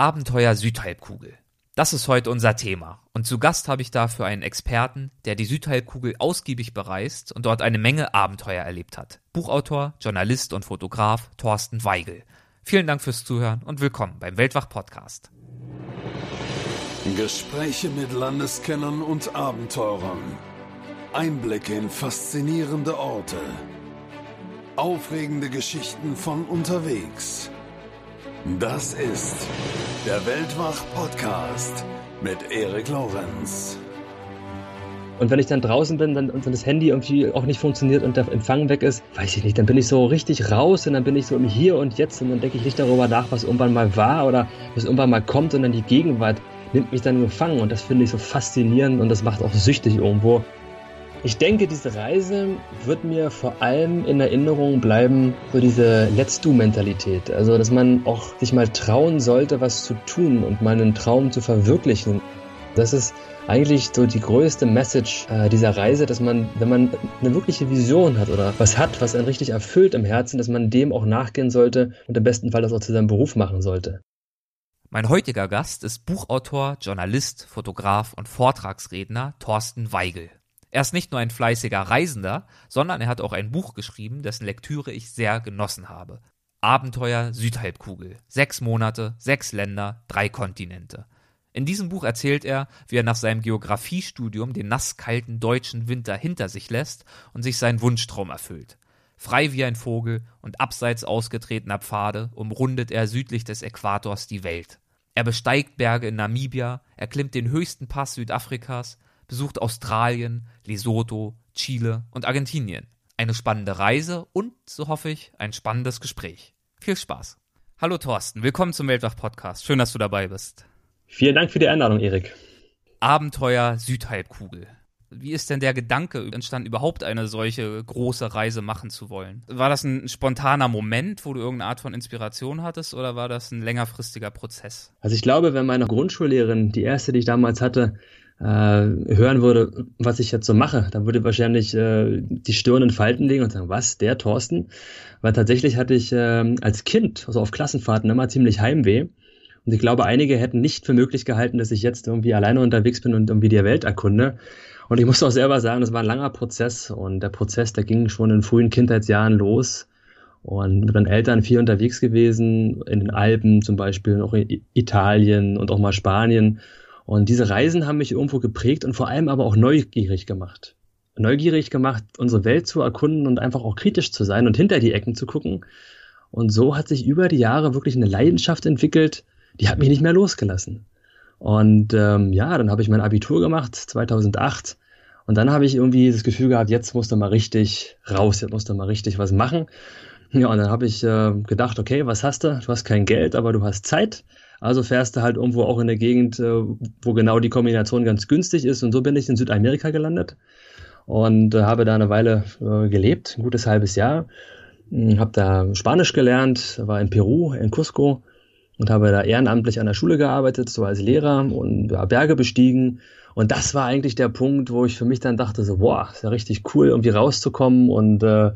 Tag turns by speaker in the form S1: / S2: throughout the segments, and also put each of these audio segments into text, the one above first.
S1: Abenteuer Südhalbkugel. Das ist heute unser Thema. Und zu Gast habe ich dafür einen Experten, der die Südhalbkugel ausgiebig bereist und dort eine Menge Abenteuer erlebt hat. Buchautor, Journalist und Fotograf Thorsten Weigel. Vielen Dank fürs Zuhören und willkommen beim Weltwach Podcast.
S2: Gespräche mit Landeskennern und Abenteurern. Einblicke in faszinierende Orte. Aufregende Geschichten von unterwegs. Das ist der Weltwach-Podcast mit Erik Lorenz.
S3: Und wenn ich dann draußen bin dann, und dann das Handy irgendwie auch nicht funktioniert und der Empfang weg ist, weiß ich nicht, dann bin ich so richtig raus und dann bin ich so im Hier und Jetzt und dann denke ich nicht darüber nach, was irgendwann mal war oder was irgendwann mal kommt, sondern die Gegenwart nimmt mich dann Empfang und das finde ich so faszinierend und das macht auch süchtig irgendwo. Ich denke, diese Reise wird mir vor allem in Erinnerung bleiben, so diese Let's Do-Mentalität. Also, dass man auch sich mal trauen sollte, was zu tun und mal einen Traum zu verwirklichen. Das ist eigentlich so die größte Message äh, dieser Reise, dass man, wenn man eine wirkliche Vision hat oder was hat, was einen richtig erfüllt im Herzen, dass man dem auch nachgehen sollte und im besten Fall das auch zu seinem Beruf machen sollte.
S1: Mein heutiger Gast ist Buchautor, Journalist, Fotograf und Vortragsredner Thorsten Weigel. Er ist nicht nur ein fleißiger Reisender, sondern er hat auch ein Buch geschrieben, dessen Lektüre ich sehr genossen habe. Abenteuer Südhalbkugel. Sechs Monate, sechs Länder, drei Kontinente. In diesem Buch erzählt er, wie er nach seinem Geografiestudium den nasskalten deutschen Winter hinter sich lässt und sich seinen Wunschtraum erfüllt. Frei wie ein Vogel und abseits ausgetretener Pfade umrundet er südlich des Äquators die Welt. Er besteigt Berge in Namibia, er klimmt den höchsten Pass Südafrikas, besucht Australien, Lesotho, Chile und Argentinien. Eine spannende Reise und, so hoffe ich, ein spannendes Gespräch. Viel Spaß. Hallo Thorsten, willkommen zum Weltwach-Podcast. Schön, dass du dabei bist.
S3: Vielen Dank für die Einladung, Erik.
S1: Abenteuer Südhalbkugel. Wie ist denn der Gedanke entstanden, überhaupt eine solche große Reise machen zu wollen? War das ein spontaner Moment, wo du irgendeine Art von Inspiration hattest, oder war das ein längerfristiger Prozess?
S3: Also ich glaube, wenn meine Grundschullehrerin, die erste, die ich damals hatte, äh, hören würde, was ich jetzt so mache, dann würde wahrscheinlich äh, die Stirn in Falten legen und sagen, was, der Thorsten? Weil tatsächlich hatte ich äh, als Kind, also auf Klassenfahrten, immer ziemlich Heimweh. Und ich glaube, einige hätten nicht für möglich gehalten, dass ich jetzt irgendwie alleine unterwegs bin und irgendwie die Welt erkunde. Und ich muss auch selber sagen, das war ein langer Prozess und der Prozess, der ging schon in frühen Kindheitsjahren los und mit meinen Eltern viel unterwegs gewesen, in den Alpen zum Beispiel, auch in Italien und auch mal Spanien und diese Reisen haben mich irgendwo geprägt und vor allem aber auch neugierig gemacht. Neugierig gemacht, unsere Welt zu erkunden und einfach auch kritisch zu sein und hinter die Ecken zu gucken. Und so hat sich über die Jahre wirklich eine Leidenschaft entwickelt, die hat mich nicht mehr losgelassen. Und ähm, ja, dann habe ich mein Abitur gemacht, 2008. Und dann habe ich irgendwie das Gefühl gehabt, jetzt musst du mal richtig raus, jetzt musst du mal richtig was machen. Ja, und dann habe ich äh, gedacht, okay, was hast du? Du hast kein Geld, aber du hast Zeit. Also fährst du halt irgendwo auch in der Gegend, äh, wo genau die Kombination ganz günstig ist. Und so bin ich in Südamerika gelandet und äh, habe da eine Weile äh, gelebt, ein gutes halbes Jahr. Hm, habe da Spanisch gelernt, war in Peru, in Cusco und habe da ehrenamtlich an der Schule gearbeitet, so als Lehrer und Berge bestiegen und das war eigentlich der Punkt, wo ich für mich dann dachte, so, boah, ist ja richtig cool, irgendwie rauszukommen. Und äh,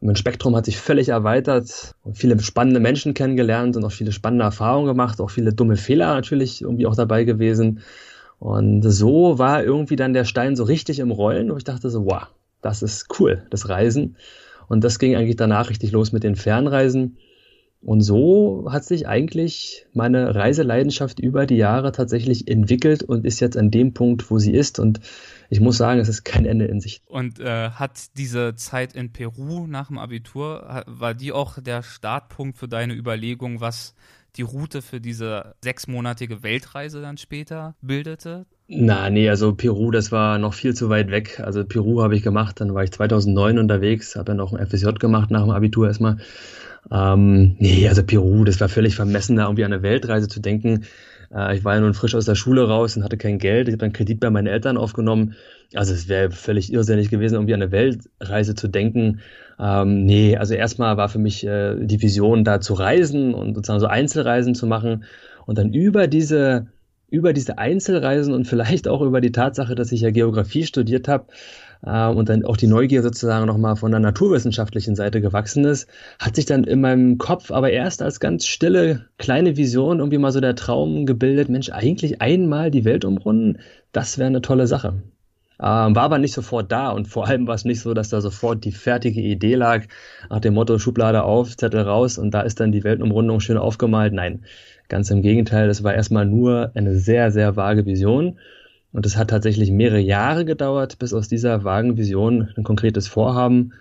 S3: mein Spektrum hat sich völlig erweitert und viele spannende Menschen kennengelernt und auch viele spannende Erfahrungen gemacht, auch viele dumme Fehler natürlich irgendwie auch dabei gewesen. Und so war irgendwie dann der Stein so richtig im Rollen, wo ich dachte so, wow, das ist cool, das Reisen. Und das ging eigentlich danach richtig los mit den Fernreisen. Und so hat sich eigentlich meine Reiseleidenschaft über die Jahre tatsächlich entwickelt und ist jetzt an dem Punkt, wo sie ist. Und ich muss sagen, es ist kein Ende in Sicht.
S1: Und äh, hat diese Zeit in Peru nach dem Abitur, war die auch der Startpunkt für deine Überlegung, was die Route für diese sechsmonatige Weltreise dann später bildete?
S3: Na, nee, also Peru, das war noch viel zu weit weg. Also Peru habe ich gemacht, dann war ich 2009 unterwegs, habe dann auch ein FSJ gemacht nach dem Abitur erstmal. Ähm, nee, also Peru, das war völlig vermessen, da irgendwie an eine Weltreise zu denken. Äh, ich war ja nun frisch aus der Schule raus und hatte kein Geld. Ich habe einen Kredit bei meinen Eltern aufgenommen. Also es wäre völlig irrsinnig gewesen, irgendwie an eine Weltreise zu denken. Ähm, nee, also erstmal war für mich äh, die Vision, da zu reisen und sozusagen so Einzelreisen zu machen und dann über diese über diese Einzelreisen und vielleicht auch über die Tatsache, dass ich ja Geografie studiert habe, äh, und dann auch die Neugier sozusagen nochmal von der naturwissenschaftlichen Seite gewachsen ist, hat sich dann in meinem Kopf aber erst als ganz stille kleine Vision irgendwie mal so der Traum gebildet, Mensch, eigentlich einmal die Welt umrunden, das wäre eine tolle Sache. Ähm, war aber nicht sofort da und vor allem war es nicht so, dass da sofort die fertige Idee lag, nach dem Motto Schublade auf, Zettel raus und da ist dann die Weltumrundung schön aufgemalt. Nein, ganz im Gegenteil, das war erstmal nur eine sehr, sehr vage Vision und es hat tatsächlich mehrere Jahre gedauert, bis aus dieser vagen Vision ein konkretes Vorhaben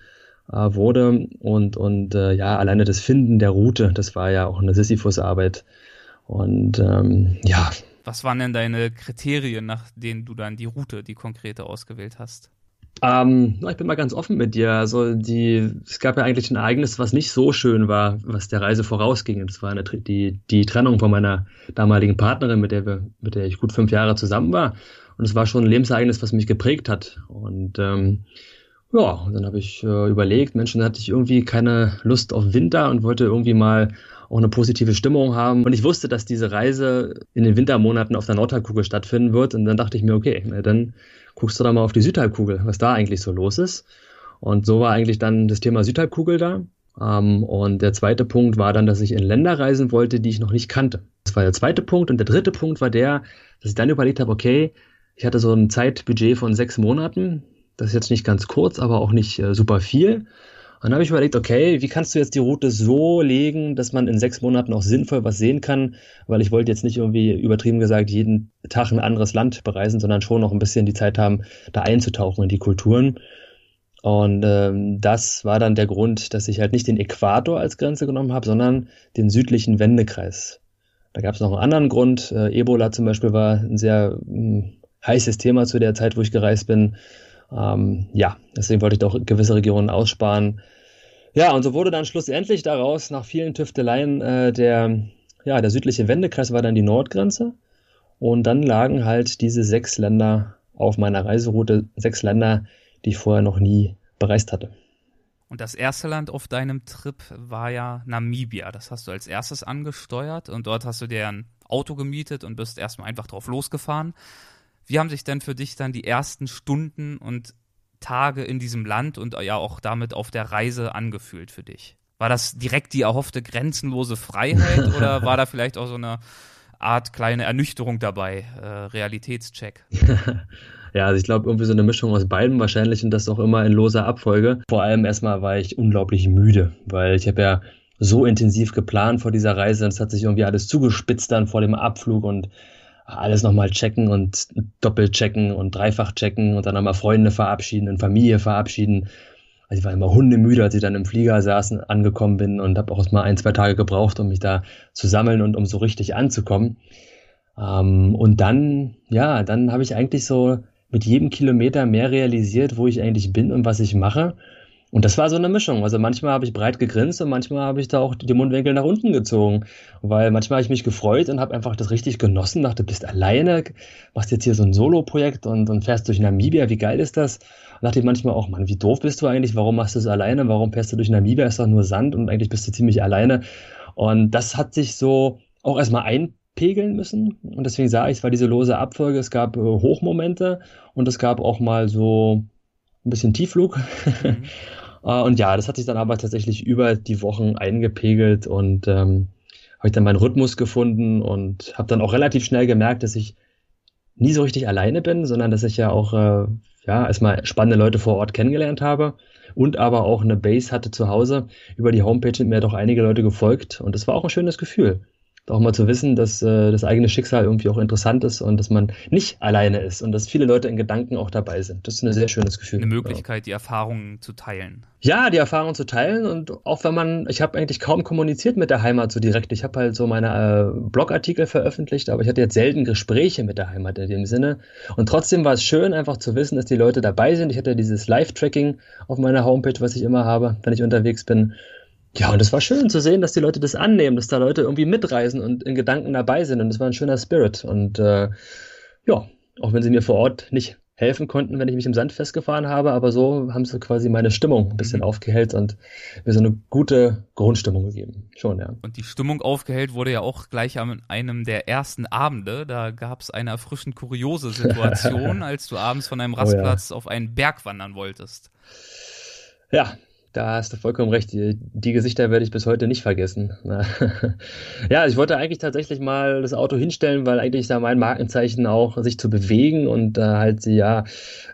S3: äh, wurde. Und, und äh, ja, alleine das Finden der Route, das war ja auch eine Sisyphus-Arbeit. Und ähm, ja.
S1: Was waren denn deine Kriterien, nach denen du dann die Route, die konkrete ausgewählt hast?
S3: Ähm, ich bin mal ganz offen mit dir. Also die, es gab ja eigentlich ein Ereignis, was nicht so schön war, was der Reise vorausging. Das war eine, die, die Trennung von meiner damaligen Partnerin, mit der wir, mit der ich gut fünf Jahre zusammen war. Und es war schon ein Lebensereignis, was mich geprägt hat. Und ähm, ja, und dann habe ich äh, überlegt, Mensch, dann hatte ich irgendwie keine Lust auf Winter und wollte irgendwie mal auch eine positive Stimmung haben. Und ich wusste, dass diese Reise in den Wintermonaten auf der Nordhalbkugel stattfinden wird. Und dann dachte ich mir, okay, dann guckst du da mal auf die Südhalbkugel, was da eigentlich so los ist. Und so war eigentlich dann das Thema Südhalbkugel da. Um, ähm, und der zweite Punkt war dann, dass ich in Länder reisen wollte, die ich noch nicht kannte. Das war der zweite Punkt. Und der dritte Punkt war der, dass ich dann überlegt habe, okay, ich hatte so ein Zeitbudget von sechs Monaten. Das ist jetzt nicht ganz kurz, aber auch nicht äh, super viel. Und dann habe ich überlegt, okay, wie kannst du jetzt die Route so legen, dass man in sechs Monaten auch sinnvoll was sehen kann? Weil ich wollte jetzt nicht irgendwie übertrieben gesagt jeden Tag ein anderes Land bereisen, sondern schon noch ein bisschen die Zeit haben, da einzutauchen in die Kulturen. Und ähm, das war dann der Grund, dass ich halt nicht den Äquator als Grenze genommen habe, sondern den südlichen Wendekreis. Da gab es noch einen anderen Grund. Äh, Ebola zum Beispiel war ein sehr mh, hm, heißes Thema zu der Zeit, wo ich gereist bin. Ähm, ja, deswegen wollte ich doch gewisse Regionen aussparen. Ja, und so wurde dann schlussendlich daraus nach vielen Tüfteleien äh, der, ja, der südliche Wendekreis war dann die Nordgrenze. Und dann lagen halt diese sechs Länder auf meiner Reiseroute, sechs Länder, die ich vorher noch nie bereist hatte.
S1: Und das erste Land auf deinem Trip war ja Namibia. Das hast du als erstes angesteuert und dort hast du dir ein Auto gemietet und bist erstmal einfach drauf losgefahren. Wie haben sich denn für dich dann die ersten Stunden und Tage in diesem Land und ja auch damit auf der Reise angefühlt für dich? War das direkt die erhoffte grenzenlose Freiheit oder war da vielleicht auch so eine Art kleine Ernüchterung dabei, äh, Realitätscheck?
S3: ja, also ich glaube irgendwie so eine Mischung aus beiden wahrscheinlich und das auch immer in loser Abfolge. Vor allem erstmal war ich unglaublich müde, weil ich habe ja so intensiv geplant vor dieser Reise und es hat sich irgendwie alles zugespitzt dann vor dem Abflug und alles nochmal checken und doppelt checken und dreifach checken und dann nochmal Freunde verabschieden und Familie verabschieden. Also ich war immer hundemüde, als ich dann im Flieger saß und angekommen bin und habe auch erst mal ein, zwei Tage gebraucht, um mich da zu sammeln und um so richtig anzukommen. Ähm, und dann, ja, dann habe ich eigentlich so mit jedem Kilometer mehr realisiert, wo ich eigentlich bin und was ich mache. Und das war so eine Mischung. Also manchmal habe ich breit gegrinst und manchmal habe ich da auch die Mundwinkel nach unten gezogen. Weil manchmal habe ich mich gefreut und habe einfach das richtig genossen, dachte, bist alleine, machst jetzt hier so ein Solo-Projekt und, und fährst durch Namibia, wie geil ist das? Und dachte ich manchmal auch, Mann, wie doof bist du eigentlich? Warum machst du es alleine? Warum fährst du durch Namibia? Ist doch nur Sand und eigentlich bist du ziemlich alleine. Und das hat sich so auch erstmal einpegeln müssen. Und deswegen sage ich, es war diese lose Abfolge. Es gab äh, Hochmomente und es gab auch mal so ein bisschen Tiefflug. Mhm. Äh, und ja, das hat sich dann aber tatsächlich über die Wochen eingepegelt und ähm, habe ich dann meinen Rhythmus gefunden und habe dann auch relativ schnell gemerkt, dass ich nie so richtig alleine bin, sondern dass ich ja auch äh, ja erstmal spannende Leute vor Ort kennengelernt habe und aber auch eine Base hatte zu Hause. Über die Homepage sind mir doch einige Leute gefolgt und das war auch ein schönes Gefühl auch mal zu wissen, dass äh, das eigene Schicksal irgendwie auch interessant ist und dass man nicht alleine ist und dass viele Leute in Gedanken auch dabei sind. Das ist ein sehr schönes Gefühl.
S1: Eine Möglichkeit, die Erfahrungen zu teilen.
S3: Ja, die Erfahrungen zu teilen und auch wenn man, ich habe eigentlich kaum kommuniziert mit der Heimat so direkt. Ich habe halt so meine äh, Blogartikel veröffentlicht, aber ich hatte jetzt selten Gespräche mit der Heimat in dem Sinne. Und trotzdem war es schön, einfach zu wissen, dass die Leute dabei sind. Ich hatte dieses Live-Tracking auf meiner Homepage, was ich immer habe, wenn ich unterwegs bin. Ja, und es war schön zu sehen, dass die Leute das annehmen, dass da Leute irgendwie mitreisen und in Gedanken dabei sind. Und das war ein schöner Spirit. Und äh, ja, auch wenn sie mir vor Ort nicht helfen konnten, wenn ich mich im Sand festgefahren habe, aber so haben sie quasi meine Stimmung ein bisschen mhm. aufgehellt und mir so eine gute Grundstimmung gegeben. Schon, ja.
S1: Und die Stimmung aufgehellt wurde ja auch gleich an einem der ersten Abende. Da gab es eine erfrischend kuriose Situation, als du abends von einem Rastplatz oh, ja. auf einen Berg wandern wolltest.
S3: Ja, da hast du vollkommen recht. Die, die, Gesichter werde ich bis heute nicht vergessen. ja, ich wollte eigentlich tatsächlich mal das Auto hinstellen, weil eigentlich da mein Markenzeichen auch sich zu bewegen und äh, halt ja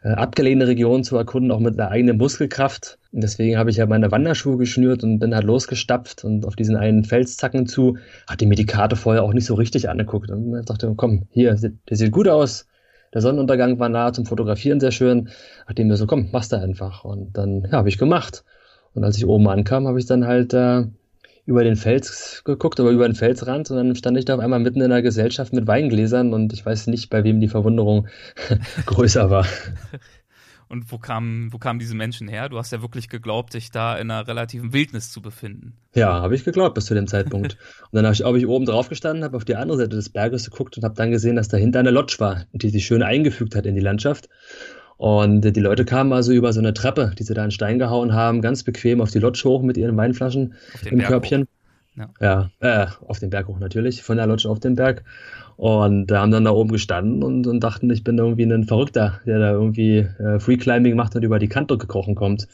S3: äh, abgelehnte Regionen zu erkunden, auch mit der eigenen Muskelkraft. Und deswegen habe ich ja meine Wanderschuhe geschnürt und bin halt losgestapft und auf diesen einen Felszacken zu. Hatte mir die Karte vorher auch nicht so richtig angeguckt und dachte, komm, hier, der sieht gut aus. Der Sonnenuntergang war nah zum Fotografieren sehr schön. Nachdem mir so, komm, machst du einfach. Und dann, ja, habe ich gemacht. Und als ich oben ankam, habe ich dann halt äh, über den Fels geguckt, aber über den Felsrand und dann stand ich da auf einmal mitten in einer Gesellschaft mit Weingläsern und ich weiß nicht, bei wem die Verwunderung größer war.
S1: Und wo kamen, wo kamen diese Menschen her? Du hast ja wirklich geglaubt, dich da in einer relativen Wildnis zu befinden.
S3: Ja, habe ich geglaubt bis zu dem Zeitpunkt. und dann habe ich, hab ich oben drauf gestanden, habe auf die andere Seite des Berges geguckt und habe dann gesehen, dass dahinter eine Lodge war, die sich schön eingefügt hat in die Landschaft. Und die Leute kamen also über so eine Treppe, die sie da in Stein gehauen haben, ganz bequem auf die Lodge hoch mit ihren Weinflaschen im Berg Körbchen. Ja, ja äh, auf den Berg hoch natürlich, von der Lodge auf den Berg. Und da haben dann da oben gestanden und, und dachten, ich bin irgendwie ein Verrückter, der da irgendwie äh, Freeclimbing macht und über die Kante gekrochen kommt.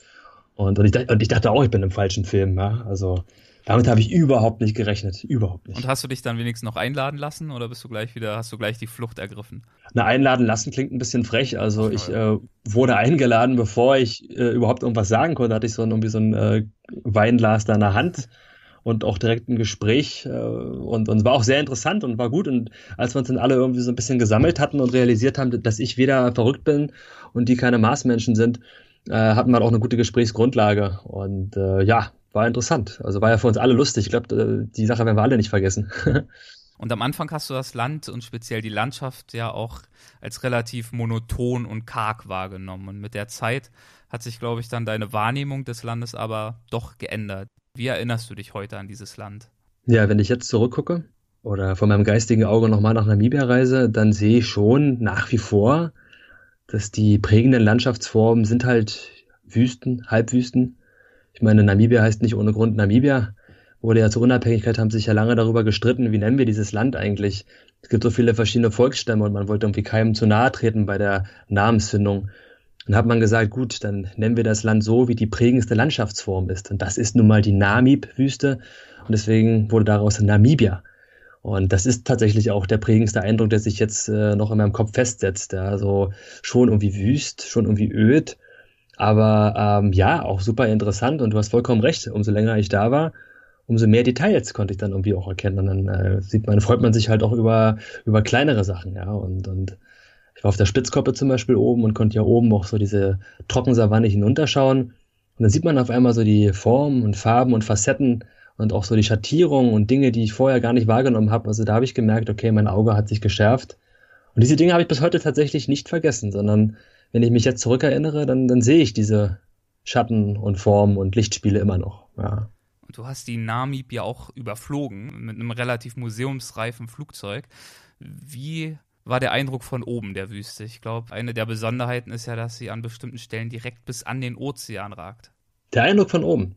S3: Und, und, ich, und ich dachte auch, ich bin im falschen Film. Ja? Also damit habe ich überhaupt nicht gerechnet. Überhaupt nicht.
S1: Und hast du dich dann wenigstens noch einladen lassen oder bist du gleich wieder, hast du gleich die Flucht ergriffen?
S3: Na, einladen lassen klingt ein bisschen frech. Also ich äh, wurde eingeladen, bevor ich äh, überhaupt irgendwas sagen konnte, hatte ich so irgendwie so ein äh, Weinglas da in der Hand und auch direkt ein Gespräch äh, und, und es war auch sehr interessant und war gut. Und als wir uns dann alle irgendwie so ein bisschen gesammelt hatten und realisiert haben, dass ich weder verrückt bin und die keine Marsmenschen sind, äh, hatten wir auch eine gute Gesprächsgrundlage. Und äh, ja, war interessant. Also war ja für uns alle lustig. Ich glaube, äh, die Sache werden wir alle nicht vergessen.
S1: Und am Anfang hast du das Land und speziell die Landschaft ja auch als relativ monoton und karg wahrgenommen. Und mit der Zeit hat sich, glaube ich, dann deine Wahrnehmung des Landes aber doch geändert. Wie erinnerst du dich heute an dieses Land?
S3: Ja, wenn ich jetzt zurückgucke oder von meinem geistigen Auge nochmal nach Namibia reise, dann sehe ich schon nach wie vor, dass die prägenden Landschaftsformen sind halt Wüsten, Halbwüsten, ich meine, Namibia heißt nicht ohne Grund Namibia. Wurde ja zur Unabhängigkeit, haben sich ja lange darüber gestritten, wie nennen wir dieses Land eigentlich. Es gibt so viele verschiedene Volksstämme und man wollte irgendwie keinem zu nahe treten bei der Namensfindung. Dann hat man gesagt, gut, dann nennen wir das Land so, wie die prägendste Landschaftsform ist. Und das ist nun mal die Namib-Wüste. Und deswegen wurde daraus Namibia. Und das ist tatsächlich auch der prägendste Eindruck, der sich jetzt äh, noch in meinem Kopf festsetzt. Ja, also schon irgendwie wüst, schon irgendwie öd aber ähm, ja, auch super interessant und du hast vollkommen recht. Umso länger ich da war, umso mehr Details konnte ich dann irgendwie auch erkennen. Und dann äh, sieht man, freut man sich halt auch über, über kleinere Sachen, ja. Und, und ich war auf der Spitzkoppe zum Beispiel oben und konnte ja oben auch so diese Trockensavanne hinunterschauen. Und dann sieht man auf einmal so die Formen und Farben und Facetten und auch so die Schattierungen und Dinge, die ich vorher gar nicht wahrgenommen habe. Also da habe ich gemerkt, okay, mein Auge hat sich geschärft. Und diese Dinge habe ich bis heute tatsächlich nicht vergessen, sondern wenn ich mich jetzt zurückerinnere, dann, dann sehe ich diese Schatten und Formen und Lichtspiele immer noch. Ja.
S1: Und du hast die Namib ja auch überflogen mit einem relativ museumsreifen Flugzeug. Wie war der Eindruck von oben der Wüste? Ich glaube, eine der Besonderheiten ist ja, dass sie an bestimmten Stellen direkt bis an den Ozean ragt.
S3: Der Eindruck von oben.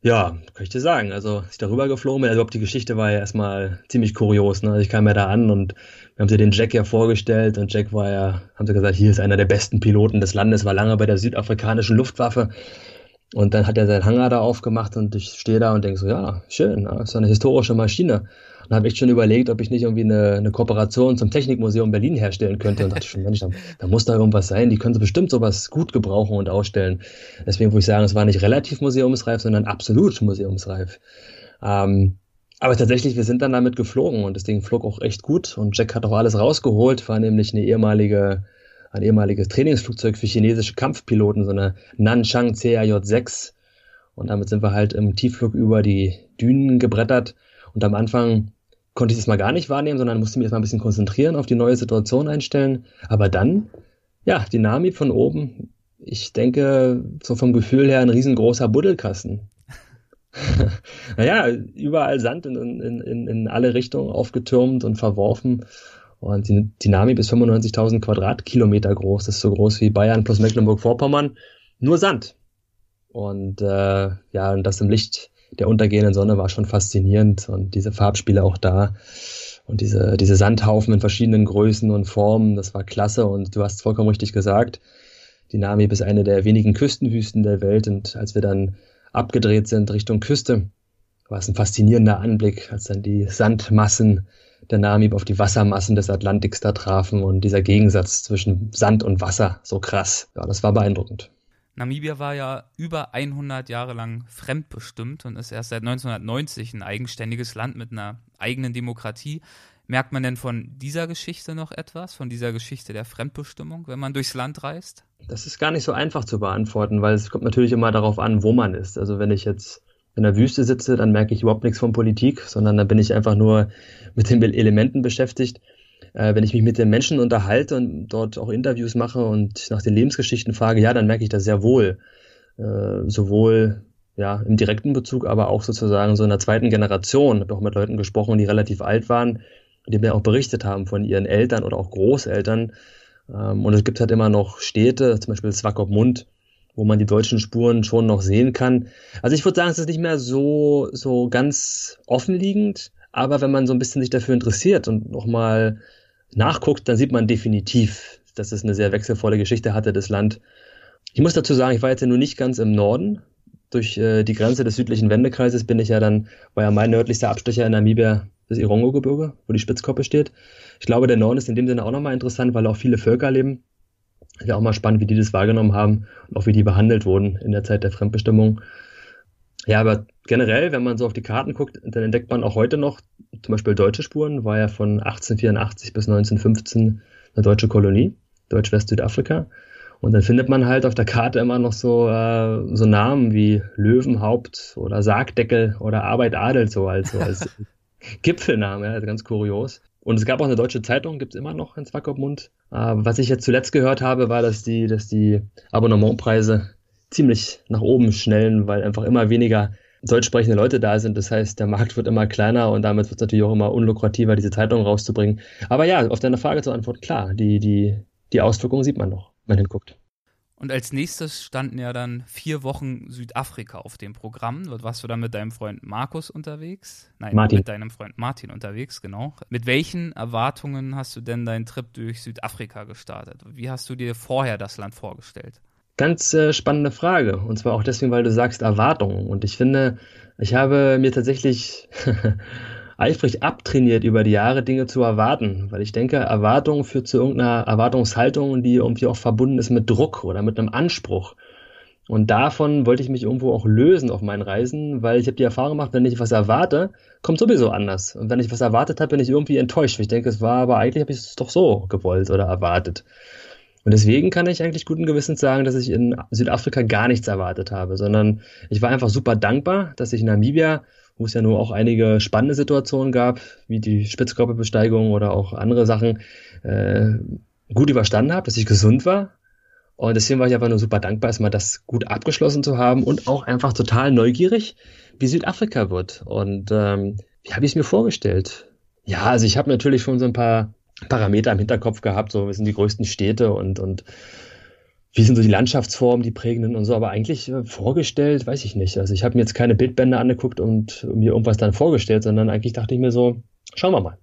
S3: Ja, kann ich dir sagen. Also, als ich darüber geflogen bin, also die Geschichte war ja erstmal ziemlich kurios. Ne? Also ich kam ja da an und wir haben sie den Jack ja vorgestellt und Jack war ja, haben sie gesagt, hier ist einer der besten Piloten des Landes, war lange bei der südafrikanischen Luftwaffe. Und dann hat er seinen Hangar da aufgemacht und ich stehe da und denke so, ja, schön, das ist eine historische Maschine. Und habe echt schon überlegt, ob ich nicht irgendwie eine, eine Kooperation zum Technikmuseum Berlin herstellen könnte. Und dachte schon, Mensch, da, da muss da irgendwas sein. Die können sie bestimmt sowas gut gebrauchen und ausstellen. Deswegen würde ich sagen, es war nicht relativ museumsreif, sondern absolut museumsreif. Ähm, aber tatsächlich, wir sind dann damit geflogen und das Ding flog auch echt gut. Und Jack hat auch alles rausgeholt, war nämlich eine ehemalige, ein ehemaliges Trainingsflugzeug für chinesische Kampfpiloten, so eine Nanchang CAJ-6 und damit sind wir halt im Tiefflug über die Dünen gebrettert. Und am Anfang konnte ich das mal gar nicht wahrnehmen, sondern musste mich erstmal ein bisschen konzentrieren, auf die neue Situation einstellen. Aber dann, ja, die Nami von oben, ich denke, so vom Gefühl her ein riesengroßer Buddelkasten. naja, überall Sand in, in, in, in alle Richtungen aufgetürmt und verworfen. Und die, Namib ist 95.000 Quadratkilometer groß. Das ist so groß wie Bayern plus Mecklenburg-Vorpommern. Nur Sand. Und äh, ja, und das im Licht der untergehenden Sonne war schon faszinierend. Und diese Farbspiele auch da. Und diese, diese Sandhaufen in verschiedenen Größen und Formen, das war klasse. Und du hast vollkommen richtig gesagt, die Namib ist eine der wenigen Küstenwüsten der Welt. Und als wir dann abgedreht sind Richtung Küste, war es ein faszinierender Anblick, als dann die Sandmassen der Namib auf die Wassermassen des Atlantiks da trafen und dieser Gegensatz zwischen Sand und Wasser so krass. Ja, das war beeindruckend.
S1: Namibia war ja über 100 Jahre lang fremdbestimmt und ist erst seit 1990 ein eigenständiges Land mit einer eigenen Demokratie. Merkt man denn von dieser Geschichte noch etwas, von dieser Geschichte der Fremdbestimmung, wenn man durchs Land reist?
S3: Das ist gar nicht so einfach zu beantworten, weil es kommt natürlich immer darauf an, wo man ist. Also wenn ich jetzt in der Wüste sitze, dann merke ich überhaupt nichts von Politik, sondern dann bin ich einfach nur mit den Elementen beschäftigt. Äh, wenn ich mich mit den Menschen unterhalte und dort auch Interviews mache und nach den Lebensgeschichten frage, ja, dann merke ich das sehr wohl. Äh, sowohl ja, im direkten Bezug, aber auch sozusagen so in der zweiten Generation. Ich habe auch mit Leuten gesprochen, die relativ alt waren, die mir auch berichtet haben von ihren Eltern oder auch Großeltern. Ähm, und es gibt halt immer noch Städte, zum Beispiel Swakopmund, wo man die deutschen Spuren schon noch sehen kann. Also ich würde sagen, es ist nicht mehr so, so ganz offenliegend, aber wenn man so ein bisschen sich dafür interessiert und nochmal nachguckt, dann sieht man definitiv, dass es eine sehr wechselvolle Geschichte hatte, das Land. Ich muss dazu sagen, ich war jetzt ja nur nicht ganz im Norden. Durch äh, die Grenze des südlichen Wendekreises bin ich ja dann, war ja mein nördlichster Abstecher in Namibia das Irongo-Gebirge, wo die Spitzkoppe steht. Ich glaube, der Norden ist in dem Sinne auch nochmal interessant, weil auch viele Völker leben ja auch mal spannend, wie die das wahrgenommen haben und auch wie die behandelt wurden in der Zeit der Fremdbestimmung. Ja, aber generell, wenn man so auf die Karten guckt, dann entdeckt man auch heute noch zum Beispiel deutsche Spuren, war ja von 1884 bis 1915 eine deutsche Kolonie, Deutsch-West-Südafrika. Und dann findet man halt auf der Karte immer noch so, äh, so Namen wie Löwenhaupt oder Sargdeckel oder Arbeit Adel so als, als Gipfelname, ja, ganz kurios. Und es gab auch eine deutsche Zeitung, gibt es immer noch in Swakopmund. Äh, was ich jetzt zuletzt gehört habe, war, dass die, dass die Abonnementpreise ziemlich nach oben schnellen, weil einfach immer weniger deutsch sprechende Leute da sind. Das heißt, der Markt wird immer kleiner und damit wird es natürlich auch immer unlukrativer, diese Zeitung rauszubringen. Aber ja, auf deine Frage zu antworten, klar, die, die, die Auswirkungen sieht man noch, wenn man hinguckt.
S1: Und als nächstes standen ja dann vier Wochen Südafrika auf dem Programm. Dort warst du dann mit deinem Freund Markus unterwegs. Nein, Martin. mit deinem Freund Martin unterwegs, genau. Mit welchen Erwartungen hast du denn deinen Trip durch Südafrika gestartet? Wie hast du dir vorher das Land vorgestellt?
S3: Ganz äh, spannende Frage. Und zwar auch deswegen, weil du sagst Erwartungen. Und ich finde, ich habe mir tatsächlich eifrig abtrainiert, über die Jahre Dinge zu erwarten. Weil ich denke, Erwartung führt zu irgendeiner Erwartungshaltung, die irgendwie auch verbunden ist mit Druck oder mit einem Anspruch. Und davon wollte ich mich irgendwo auch lösen auf meinen Reisen, weil ich habe die Erfahrung gemacht, wenn ich was erwarte, kommt sowieso anders. Und wenn ich was erwartet habe, bin ich irgendwie enttäuscht. Ich denke, es war aber eigentlich habe ich es doch so gewollt oder erwartet. Und deswegen kann ich eigentlich guten Gewissens sagen, dass ich in Südafrika gar nichts erwartet habe, sondern ich war einfach super dankbar, dass ich in Namibia wo es ja nur auch einige spannende Situationen gab, wie die Spitzkörperbesteigung oder auch andere Sachen, äh, gut überstanden habe, dass ich gesund war. Und deswegen war ich einfach nur super dankbar, erstmal das gut abgeschlossen zu haben und auch einfach total neugierig, wie Südafrika wird. Und ähm, wie habe ich es mir vorgestellt? Ja, also ich habe natürlich schon so ein paar Parameter im Hinterkopf gehabt, so wir sind die größten Städte und, und wie sind so die Landschaftsformen, die prägenden und so, aber eigentlich äh, vorgestellt, weiß ich nicht. Also ich habe mir jetzt keine Bildbände angeguckt und mir irgendwas dann vorgestellt, sondern eigentlich dachte ich mir so, schauen wir mal.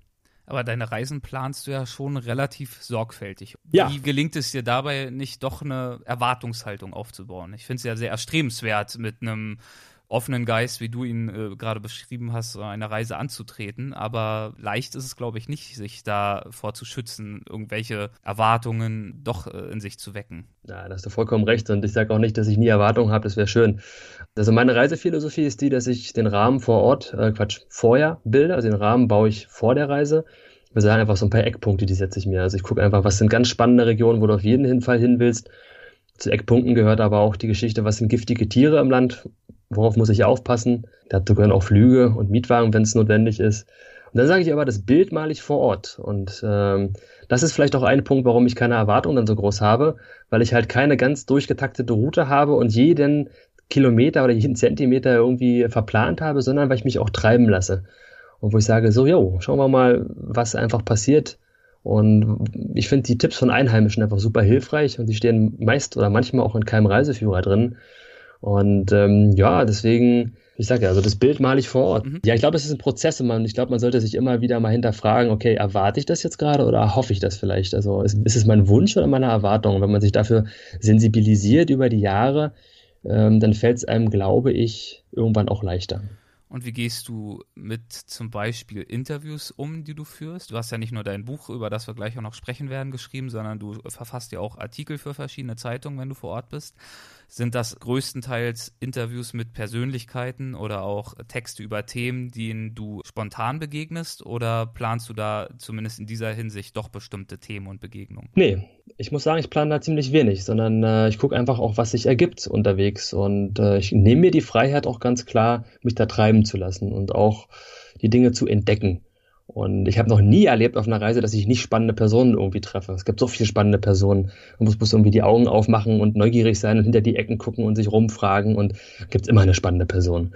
S1: Aber deine Reisen planst du ja schon relativ sorgfältig.
S3: Ja.
S1: Wie gelingt es dir dabei, nicht doch eine Erwartungshaltung aufzubauen? Ich finde es ja sehr erstrebenswert, mit einem offenen Geist, wie du ihn äh, gerade beschrieben hast, eine Reise anzutreten. Aber leicht ist es, glaube ich, nicht, sich davor zu schützen, irgendwelche Erwartungen doch äh, in sich zu wecken.
S3: Ja, da hast du vollkommen recht. Und ich sage auch nicht, dass ich nie Erwartungen habe, das wäre schön. Also meine Reisephilosophie ist die, dass ich den Rahmen vor Ort, äh, Quatsch, vorher bilde. Also den Rahmen baue ich vor der Reise. Wir sagen einfach so ein paar Eckpunkte, die setze ich mir. Also ich gucke einfach, was sind ganz spannende Regionen, wo du auf jeden Fall hin willst. Zu Eckpunkten gehört aber auch die Geschichte, was sind giftige Tiere im Land, worauf muss ich aufpassen. Dazu gehören auch Flüge und Mietwagen, wenn es notwendig ist. Und dann sage ich aber, das Bild male ich vor Ort. Und ähm, das ist vielleicht auch ein Punkt, warum ich keine Erwartungen dann so groß habe, weil ich halt keine ganz durchgetaktete Route habe und jeden Kilometer oder jeden Zentimeter irgendwie verplant habe, sondern weil ich mich auch treiben lasse. Und wo ich sage, so, jo, schauen wir mal, was einfach passiert. Und ich finde die Tipps von Einheimischen einfach super hilfreich und die stehen meist oder manchmal auch in keinem Reiseführer drin. Und ähm, ja, deswegen, ich sage ja, also das Bild male ich vor Ort. Mhm. Ja, ich glaube, es ist ein Prozess und man, ich glaube, man sollte sich immer wieder mal hinterfragen, okay, erwarte ich das jetzt gerade oder hoffe ich das vielleicht? Also ist, ist es mein Wunsch oder meine Erwartung? wenn man sich dafür sensibilisiert über die Jahre, ähm, dann fällt es einem, glaube ich, irgendwann auch leichter.
S1: Und wie gehst du mit zum Beispiel Interviews um, die du führst? Du hast ja nicht nur dein Buch, über das wir gleich auch noch sprechen werden, geschrieben, sondern du verfasst ja auch Artikel für verschiedene Zeitungen, wenn du vor Ort bist. Sind das größtenteils Interviews mit Persönlichkeiten oder auch Texte über Themen, denen du spontan begegnest? Oder planst du da zumindest in dieser Hinsicht doch bestimmte Themen und Begegnungen?
S3: Nee, ich muss sagen, ich plane da ziemlich wenig, sondern äh, ich gucke einfach auch, was sich ergibt unterwegs. Und äh, ich nehme mir die Freiheit auch ganz klar, mich da treiben zu lassen und auch die Dinge zu entdecken. Und ich habe noch nie erlebt auf einer Reise, dass ich nicht spannende Personen irgendwie treffe. Es gibt so viele spannende Personen. Man muss, muss irgendwie die Augen aufmachen und neugierig sein und hinter die Ecken gucken und sich rumfragen und gibt immer eine spannende Person.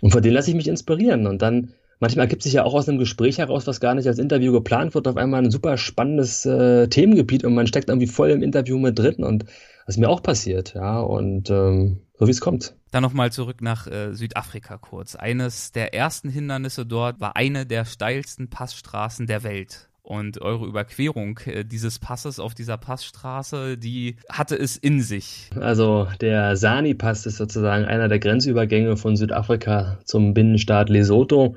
S3: Und von denen lasse ich mich inspirieren. Und dann manchmal ergibt sich ja auch aus einem Gespräch heraus, was gar nicht als Interview geplant wird, auf einmal ein super spannendes äh, Themengebiet und man steckt irgendwie voll im Interview mit drin und das ist mir auch passiert, ja, und ähm, so wie es kommt.
S1: Dann nochmal zurück nach äh, Südafrika kurz. Eines der ersten Hindernisse dort war eine der steilsten Passstraßen der Welt. Und eure Überquerung äh, dieses Passes auf dieser Passstraße, die hatte es in sich.
S3: Also der Sani-Pass ist sozusagen einer der Grenzübergänge von Südafrika zum Binnenstaat Lesotho.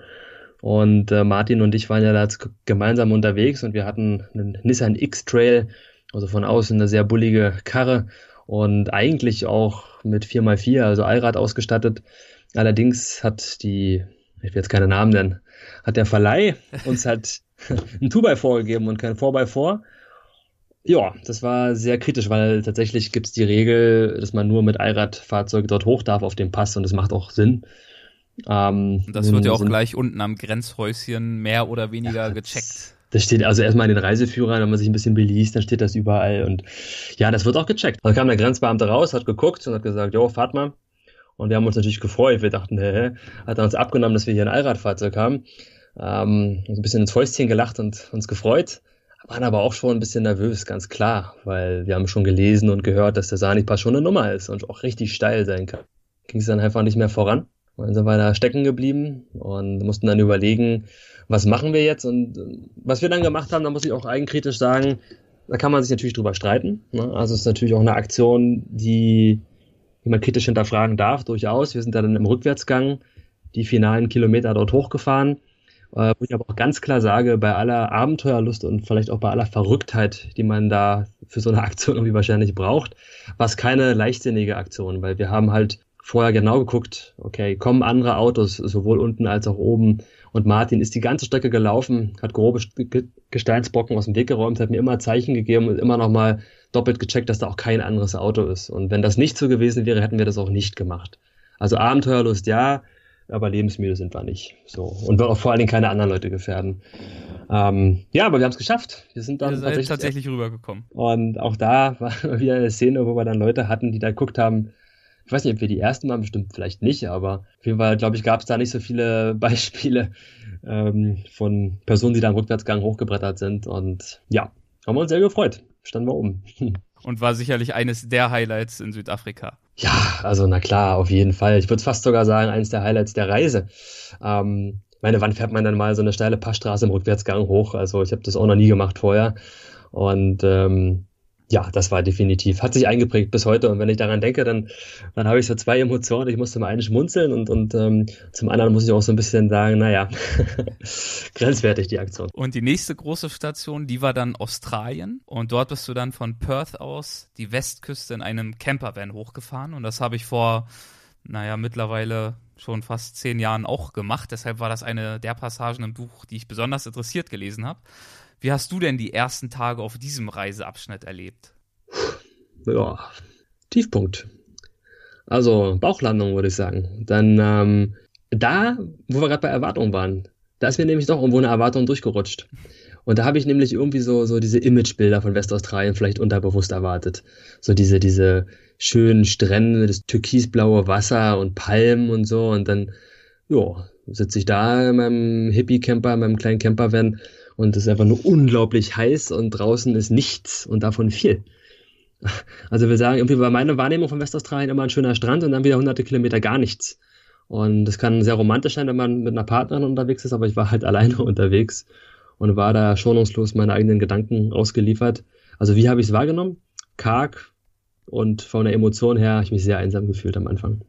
S3: Und äh, Martin und ich waren ja da gemeinsam unterwegs und wir hatten einen Nissan X-Trail, also von außen eine sehr bullige Karre und eigentlich auch mit 4x4, also Allrad ausgestattet. Allerdings hat die, ich will jetzt keine Namen nennen, hat der Verleih uns halt ein 2x4 gegeben und kein 4x4. Ja, das war sehr kritisch, weil tatsächlich gibt es die Regel, dass man nur mit Allradfahrzeug dort hoch darf auf dem Pass und das macht auch Sinn.
S1: Ähm, das wird ja auch gleich unten am Grenzhäuschen mehr oder weniger ja, gecheckt.
S3: Das steht also erstmal in den Reiseführern, wenn man sich ein bisschen beliest, dann steht das überall und ja, das wird auch gecheckt. Dann kam der Grenzbeamte raus, hat geguckt und hat gesagt, jo, fahrt mal. Und wir haben uns natürlich gefreut. Wir dachten, hä, hat er uns abgenommen, dass wir hier ein Allradfahrzeug haben. Ähm, ein bisschen ins Fäustchen gelacht und uns gefreut. Waren aber auch schon ein bisschen nervös, ganz klar, weil wir haben schon gelesen und gehört, dass der Sani-Pass schon eine Nummer ist und auch richtig steil sein kann. Ging es dann einfach nicht mehr voran. Und dann sind wir da stecken geblieben und mussten dann überlegen, was machen wir jetzt? Und äh, was wir dann gemacht haben, da muss ich auch eigenkritisch sagen, da kann man sich natürlich drüber streiten. Ne? Also es ist natürlich auch eine Aktion, die, die man kritisch hinterfragen darf, durchaus. Wir sind dann im Rückwärtsgang die finalen Kilometer dort hochgefahren. Äh, wo ich aber auch ganz klar sage, bei aller Abenteuerlust und vielleicht auch bei aller Verrücktheit, die man da für so eine Aktion irgendwie wahrscheinlich braucht, war es keine leichtsinnige Aktion, weil wir haben halt vorher genau geguckt, okay, kommen andere Autos, sowohl unten als auch oben, und Martin ist die ganze Strecke gelaufen, hat grobe Gesteinsbrocken aus dem Weg geräumt, hat mir immer Zeichen gegeben und immer noch mal doppelt gecheckt, dass da auch kein anderes Auto ist. Und wenn das nicht so gewesen wäre, hätten wir das auch nicht gemacht. Also Abenteuerlust ja, aber lebensmüde sind wir nicht. So. Und wir auch vor allen Dingen keine anderen Leute gefährden. Ähm, ja, aber wir haben es geschafft. Wir sind dann
S1: tatsächlich, tatsächlich rübergekommen.
S3: Und auch da war wieder eine Szene, wo wir dann Leute hatten, die da geguckt haben, ich weiß nicht, ob wir die ersten waren, bestimmt vielleicht nicht, aber auf jeden Fall, glaube ich, gab es da nicht so viele Beispiele ähm, von Personen, die da im Rückwärtsgang hochgebrettert sind. Und ja, haben wir uns sehr gefreut. Standen wir oben.
S1: Und war sicherlich eines der Highlights in Südafrika.
S3: Ja, also na klar, auf jeden Fall. Ich würde fast sogar sagen, eines der Highlights der Reise. Ähm, meine, wann fährt man dann mal so eine steile Passstraße im Rückwärtsgang hoch? Also ich habe das auch noch nie gemacht vorher. Und ähm, ja, das war definitiv, hat sich eingeprägt bis heute. Und wenn ich daran denke, dann, dann habe ich so zwei Emotionen. Ich musste zum einen schmunzeln und, und ähm, zum anderen muss ich auch so ein bisschen sagen, naja, grenzwertig die Aktion.
S1: Und die nächste große Station, die war dann Australien. Und dort bist du dann von Perth aus die Westküste in einem Campervan hochgefahren. Und das habe ich vor, naja, mittlerweile schon fast zehn Jahren auch gemacht. Deshalb war das eine der Passagen im Buch, die ich besonders interessiert gelesen habe. Wie hast du denn die ersten Tage auf diesem Reiseabschnitt erlebt?
S3: Ja, Tiefpunkt. Also Bauchlandung, würde ich sagen. Dann ähm, da, wo wir gerade bei Erwartungen waren, da ist mir nämlich doch irgendwo eine Erwartung durchgerutscht. Und da habe ich nämlich irgendwie so, so diese Imagebilder von Westaustralien vielleicht unterbewusst erwartet. So diese, diese schönen Strände, das türkisblaue Wasser und Palmen und so. Und dann, ja, sitze ich da in meinem Hippie-Camper, in meinem kleinen Campervan und es ist einfach nur unglaublich heiß und draußen ist nichts und davon viel. Also wir sagen, irgendwie war meine Wahrnehmung von Westaustralien immer ein schöner Strand und dann wieder hunderte Kilometer gar nichts. Und das kann sehr romantisch sein, wenn man mit einer Partnerin unterwegs ist, aber ich war halt alleine unterwegs und war da schonungslos meine eigenen Gedanken ausgeliefert. Also wie habe ich es wahrgenommen? Karg und von der Emotion her habe ich mich sehr einsam gefühlt am Anfang.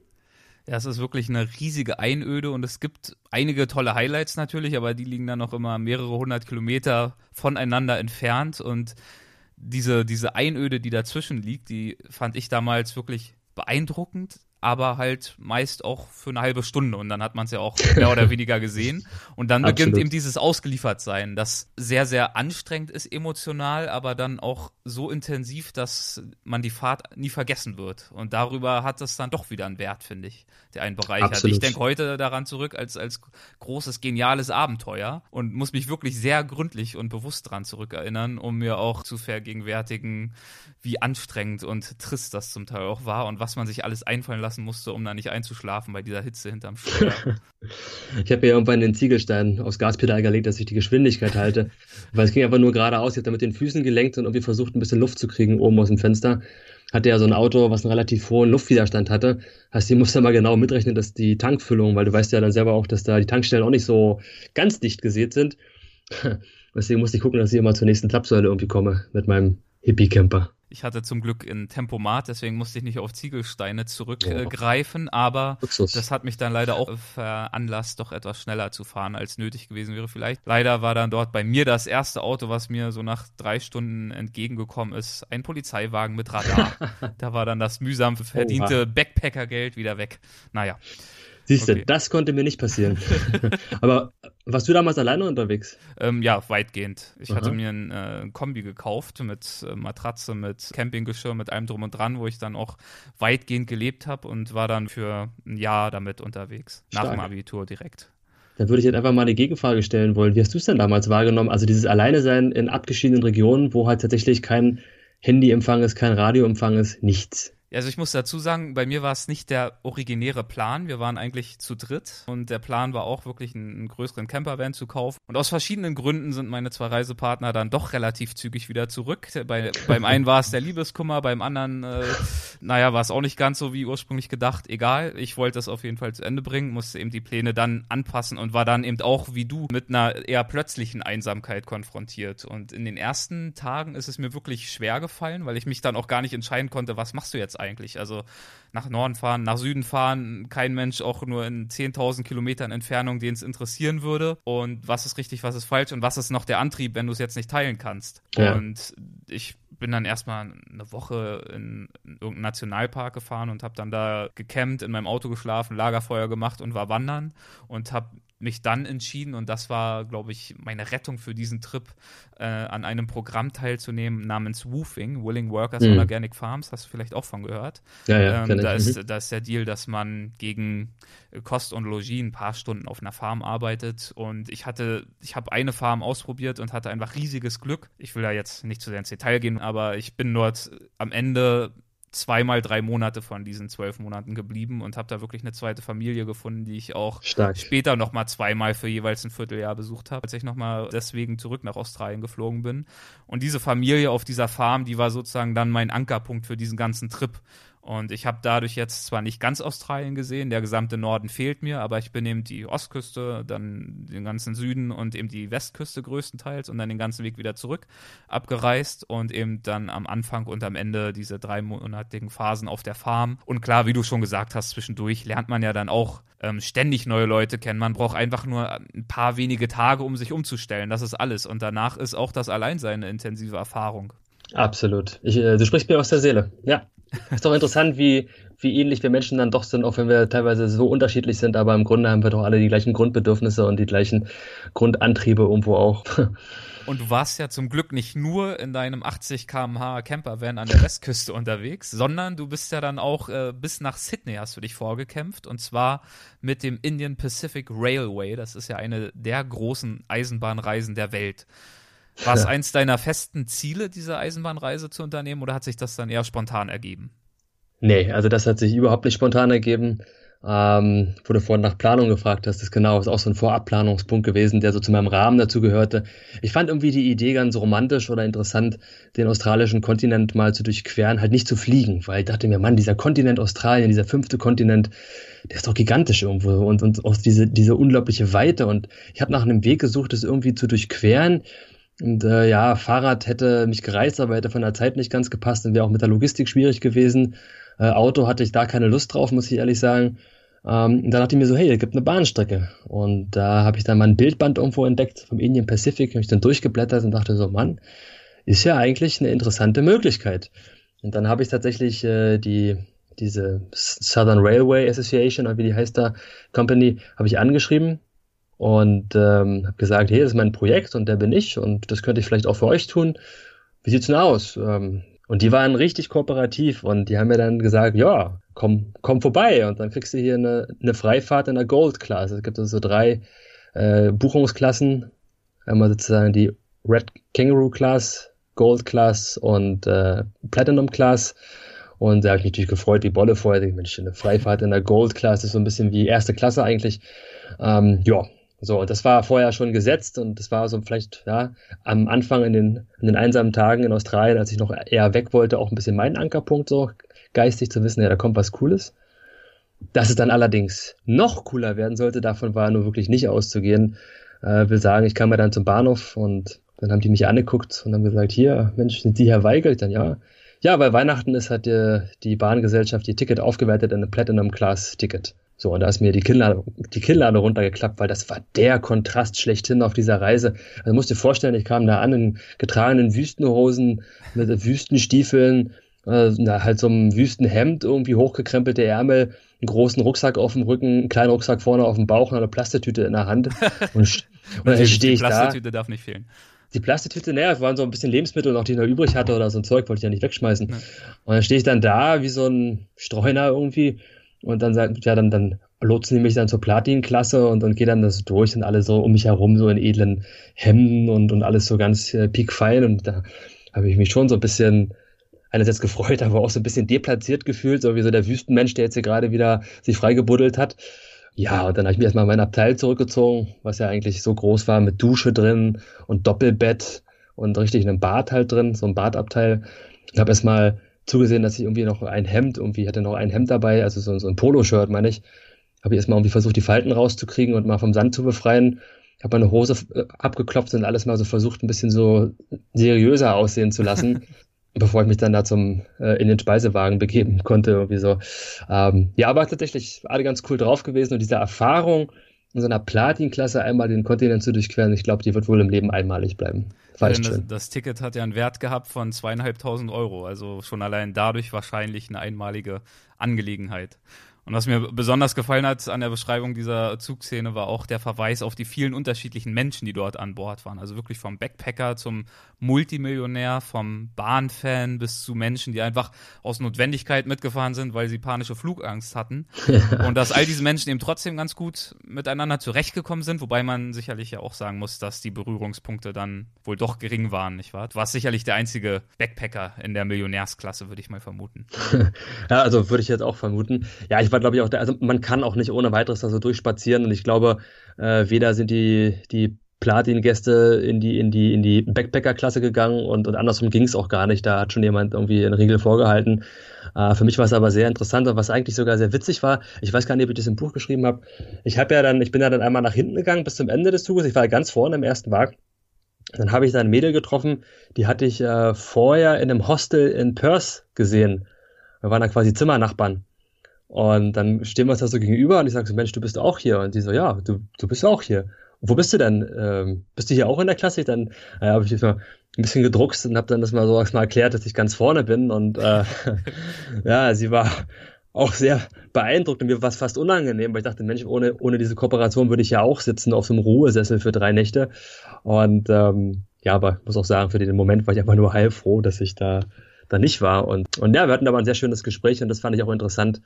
S1: Ja, es ist wirklich eine riesige Einöde und es gibt einige tolle Highlights natürlich, aber die liegen dann noch immer mehrere hundert Kilometer voneinander entfernt. Und diese, diese Einöde, die dazwischen liegt, die fand ich damals wirklich beeindruckend, aber halt meist auch für eine halbe Stunde und dann hat man es ja auch mehr oder weniger gesehen. Und dann beginnt eben dieses Ausgeliefertsein, das sehr, sehr anstrengend ist emotional, aber dann auch so intensiv, dass man die Fahrt nie vergessen wird. Und darüber hat es dann doch wieder einen Wert, finde ich, der einen bereichert. Absolut. Ich denke heute daran zurück als, als großes, geniales Abenteuer und muss mich wirklich sehr gründlich und bewusst daran zurückerinnern, um mir auch zu vergegenwärtigen, wie anstrengend und trist das zum Teil auch war und was man sich alles einfallen lassen musste, um da nicht einzuschlafen bei dieser Hitze hinterm Steuer.
S3: ich habe mir irgendwann den Ziegelstein aufs Gaspedal gelegt, dass ich die Geschwindigkeit halte, weil es ging einfach nur geradeaus. Ich habe da mit den Füßen gelenkt und irgendwie versucht, ein bisschen Luft zu kriegen oben aus dem Fenster. Hatte ja so ein Auto, was einen relativ hohen Luftwiderstand hatte. Heißt, die musste mal genau mitrechnen, dass die Tankfüllung, weil du weißt ja dann selber auch, dass da die Tankstellen auch nicht so ganz dicht gesät sind. Deswegen musste ich gucken, dass ich immer zur nächsten Tapsäule irgendwie komme mit meinem Hippie-Camper.
S1: Ich hatte zum Glück ein Tempomat, deswegen musste ich nicht auf Ziegelsteine zurückgreifen, äh, aber Luxus. das hat mich dann leider auch veranlasst, doch etwas schneller zu fahren, als nötig gewesen wäre vielleicht. Leider war dann dort bei mir das erste Auto, was mir so nach drei Stunden entgegengekommen ist, ein Polizeiwagen mit Radar. da war dann das mühsam verdiente Backpackergeld wieder weg. Naja.
S3: Siehst du, okay. das konnte mir nicht passieren. Aber warst du damals alleine unterwegs?
S1: Ähm, ja, weitgehend. Ich Aha. hatte mir ein äh, Kombi gekauft mit äh, Matratze, mit Campinggeschirr, mit allem drum und dran, wo ich dann auch weitgehend gelebt habe und war dann für ein Jahr damit unterwegs. Stark. Nach dem Abitur direkt.
S3: Dann würde ich jetzt einfach mal eine Gegenfrage stellen wollen. Wie hast du es denn damals wahrgenommen? Also dieses Alleinesein in abgeschiedenen Regionen, wo halt tatsächlich kein Handyempfang ist, kein Radioempfang ist, nichts.
S1: Also ich muss dazu sagen, bei mir war es nicht der originäre Plan. Wir waren eigentlich zu dritt und der Plan war auch wirklich einen, einen größeren Campervan zu kaufen. Und aus verschiedenen Gründen sind meine zwei Reisepartner dann doch relativ zügig wieder zurück. Bei, beim einen war es der Liebeskummer, beim anderen, äh, naja, war es auch nicht ganz so wie ursprünglich gedacht. Egal, ich wollte das auf jeden Fall zu Ende bringen, musste eben die Pläne dann anpassen und war dann eben auch wie du mit einer eher plötzlichen Einsamkeit konfrontiert. Und in den ersten Tagen ist es mir wirklich schwer gefallen, weil ich mich dann auch gar nicht entscheiden konnte, was machst du jetzt eigentlich. Also nach Norden fahren, nach Süden fahren, kein Mensch auch nur in 10.000 Kilometern Entfernung, den es interessieren würde. Und was ist richtig, was ist falsch und was ist noch der Antrieb, wenn du es jetzt nicht teilen kannst. Ja. Und ich bin dann erstmal eine Woche in, in irgendeinen Nationalpark gefahren und habe dann da gecampt, in meinem Auto geschlafen, Lagerfeuer gemacht und war wandern und habe mich dann entschieden, und das war, glaube ich, meine Rettung für diesen Trip, äh, an einem Programm teilzunehmen namens Woofing, Willing Workers mhm. on Organic Farms. Hast du vielleicht auch von gehört?
S3: Ja, ja.
S1: Ähm, da, ist, mhm. da ist der Deal, dass man gegen Kost und Logis ein paar Stunden auf einer Farm arbeitet. Und ich hatte, ich habe eine Farm ausprobiert und hatte einfach riesiges Glück. Ich will da jetzt nicht zu sehr ins Detail gehen, aber ich bin dort am Ende zweimal drei Monate von diesen zwölf Monaten geblieben und habe da wirklich eine zweite Familie gefunden, die ich auch Stark. später nochmal zweimal für jeweils ein Vierteljahr besucht habe, als ich nochmal deswegen zurück nach Australien geflogen bin. Und diese Familie auf dieser Farm, die war sozusagen dann mein Ankerpunkt für diesen ganzen Trip. Und ich habe dadurch jetzt zwar nicht ganz Australien gesehen, der gesamte Norden fehlt mir, aber ich bin eben die Ostküste, dann den ganzen Süden und eben die Westküste größtenteils und dann den ganzen Weg wieder zurück abgereist und eben dann am Anfang und am Ende diese dreimonatigen Phasen auf der Farm. Und klar, wie du schon gesagt hast, zwischendurch lernt man ja dann auch ähm, ständig neue Leute kennen. Man braucht einfach nur ein paar wenige Tage, um sich umzustellen. Das ist alles. Und danach ist auch das Alleinsein eine intensive Erfahrung.
S3: Absolut. Ich, äh, du sprichst mir aus der Seele. Ja. Ist doch interessant, wie, wie ähnlich wir Menschen dann doch sind, auch wenn wir teilweise so unterschiedlich sind, aber im Grunde haben wir doch alle die gleichen Grundbedürfnisse und die gleichen Grundantriebe irgendwo auch.
S1: Und du warst ja zum Glück nicht nur in deinem 80 km/h Campervan an der Westküste unterwegs, sondern du bist ja dann auch äh, bis nach Sydney hast du dich vorgekämpft und zwar mit dem Indian Pacific Railway. Das ist ja eine der großen Eisenbahnreisen der Welt. War es eins deiner festen Ziele, diese Eisenbahnreise zu unternehmen oder hat sich das dann eher spontan ergeben?
S3: Nee, also das hat sich überhaupt nicht spontan ergeben. Ähm, wo du vorhin nach Planung gefragt hast, ist genau, ist auch so ein Vorabplanungspunkt gewesen, der so zu meinem Rahmen dazu gehörte. Ich fand irgendwie die Idee ganz romantisch oder interessant, den australischen Kontinent mal zu durchqueren, halt nicht zu fliegen, weil ich dachte mir, Mann, dieser Kontinent Australien, dieser fünfte Kontinent, der ist doch gigantisch irgendwo und, und auch diese, diese unglaubliche Weite. Und ich habe nach einem Weg gesucht, das irgendwie zu durchqueren. Und äh, ja, Fahrrad hätte mich gereizt, aber hätte von der Zeit nicht ganz gepasst und wäre auch mit der Logistik schwierig gewesen. Äh, Auto hatte ich da keine Lust drauf, muss ich ehrlich sagen. Ähm, und dann dachte ich mir so, hey, es gibt eine Bahnstrecke. Und da habe ich dann mal ein Bildband irgendwo entdeckt vom Indian Pacific, habe ich dann durchgeblättert und dachte so, Mann, ist ja eigentlich eine interessante Möglichkeit. Und dann habe ich tatsächlich äh, die diese Southern Railway Association, oder wie die heißt da, Company, habe ich angeschrieben und ähm, habe gesagt, hey, das ist mein Projekt und der bin ich und das könnte ich vielleicht auch für euch tun. Wie sieht's denn aus? Ähm, und die waren richtig kooperativ und die haben mir dann gesagt, ja, komm, komm vorbei und dann kriegst du hier eine, eine Freifahrt in der Gold Class. Es gibt also so drei äh, Buchungsklassen. Einmal sozusagen die Red Kangaroo Class, Gold Class und äh, Platinum Class. Und da habe ich mich natürlich gefreut, wie Bolle vorher. Mensch, eine Freifahrt in der Gold Class ist so ein bisschen wie erste Klasse eigentlich. Ähm, ja, so, und das war vorher schon gesetzt und das war so vielleicht, ja, am Anfang in den, in den einsamen Tagen in Australien, als ich noch eher weg wollte, auch ein bisschen mein Ankerpunkt, so geistig zu wissen, ja, da kommt was Cooles. Dass es dann allerdings noch cooler werden sollte, davon war nur wirklich nicht auszugehen. Äh, will sagen, ich kam ja dann zum Bahnhof und dann haben die mich angeguckt und haben gesagt, hier, Mensch, sind Sie Herr Weigel? Dann ja. Ja, weil Weihnachten ist, hat die, die Bahngesellschaft die Ticket aufgewertet in ein Platinum Class Ticket. So, und da ist mir die Kinnlade, die Kinnlade runtergeklappt, weil das war der Kontrast schlechthin auf dieser Reise. Also musst dir vorstellen, ich kam da an in getragenen Wüstenhosen mit Wüstenstiefeln, äh, halt so einem Wüstenhemd, irgendwie hochgekrempelte Ärmel, einen großen Rucksack auf dem Rücken, einen kleinen Rucksack vorne auf dem Bauch und eine Plastetüte in der Hand. Und,
S1: und dann stehe ich da. Die Plastetüte darf nicht fehlen.
S3: Die Plastetüte, naja, waren so ein bisschen Lebensmittel noch, die ich noch übrig hatte oder so ein Zeug, wollte ich ja nicht wegschmeißen. Ja. Und dann stehe ich dann da wie so ein Streuner irgendwie und dann sagt, ja, dann, dann lotsen die mich dann zur Platin-Klasse und, und gehe dann das durch und alle so um mich herum, so in edlen Hemden und, und alles so ganz äh, piekfein. Und da habe ich mich schon so ein bisschen einerseits gefreut, aber auch so ein bisschen deplatziert gefühlt, so wie so der Wüstenmensch, der jetzt hier gerade wieder sich freigebuddelt hat. Ja, und dann habe ich mich erstmal in mein Abteil zurückgezogen, was ja eigentlich so groß war, mit Dusche drin und Doppelbett und richtig einem Bad halt drin, so ein Badabteil. Ich habe erstmal zugesehen, dass ich irgendwie noch ein Hemd, irgendwie hatte noch ein Hemd dabei, also so, so ein Poloshirt, meine ich. Habe ich erstmal irgendwie versucht, die Falten rauszukriegen und mal vom Sand zu befreien. Habe meine Hose äh, abgeklopft und alles mal so versucht, ein bisschen so seriöser aussehen zu lassen, bevor ich mich dann da zum äh, in den Speisewagen begeben konnte, irgendwie so. Ähm, ja, aber tatsächlich alle ganz cool drauf gewesen und diese Erfahrung, in so einer Platin-Klasse einmal den Kontinent zu durchqueren, ich glaube, die wird wohl im Leben einmalig bleiben.
S1: Ja, das, das, Ticket hat ja einen Wert gehabt von zweieinhalbtausend Euro, also schon allein dadurch wahrscheinlich eine einmalige Angelegenheit. Und was mir besonders gefallen hat an der Beschreibung dieser Zugszene war auch der Verweis auf die vielen unterschiedlichen Menschen, die dort an Bord waren. Also wirklich vom Backpacker zum Multimillionär, vom Bahnfan bis zu Menschen, die einfach aus Notwendigkeit mitgefahren sind, weil sie panische Flugangst hatten. Und dass all diese Menschen eben trotzdem ganz gut miteinander zurechtgekommen sind, wobei man sicherlich ja auch sagen muss, dass die Berührungspunkte dann wohl doch gering waren, nicht wahr? Du warst sicherlich der einzige Backpacker in der Millionärsklasse, würde ich mal vermuten.
S3: ja, also würde ich jetzt auch vermuten. Ja, ich war glaube ich, auch der, also man kann auch nicht ohne weiteres da so durchspazieren und ich glaube, äh, weder sind die, die Platin-Gäste in die, in die, in die Backpacker-Klasse gegangen und, und andersrum ging es auch gar nicht. Da hat schon jemand irgendwie einen Riegel vorgehalten. Äh, für mich war es aber sehr interessant und was eigentlich sogar sehr witzig war, ich weiß gar nicht, ob ich das im Buch geschrieben habe. Ich habe ja dann, ich bin ja dann einmal nach hinten gegangen bis zum Ende des Zuges. Ich war ganz vorne im ersten Wagen. Dann habe ich da ein Mädel getroffen, die hatte ich äh, vorher in einem Hostel in Perth gesehen. Wir waren da quasi Zimmernachbarn. Und dann stehen wir uns da so gegenüber und ich sage so, Mensch, du bist auch hier. Und die so, ja, du, du bist auch hier. Und wo bist du denn? Ähm, bist du hier auch in der Klasse? Dann äh, habe ich mal ein bisschen gedruckst und habe dann das mal so mal erklärt, dass ich ganz vorne bin. Und äh, ja, sie war auch sehr beeindruckt und mir war es fast unangenehm, weil ich dachte, Mensch, ohne, ohne diese Kooperation würde ich ja auch sitzen auf so einem Ruhesessel für drei Nächte. Und ähm, ja, aber ich muss auch sagen, für den Moment war ich einfach nur heilfroh, dass ich da, da nicht war. Und, und ja, wir hatten aber ein sehr schönes Gespräch und das fand ich auch interessant,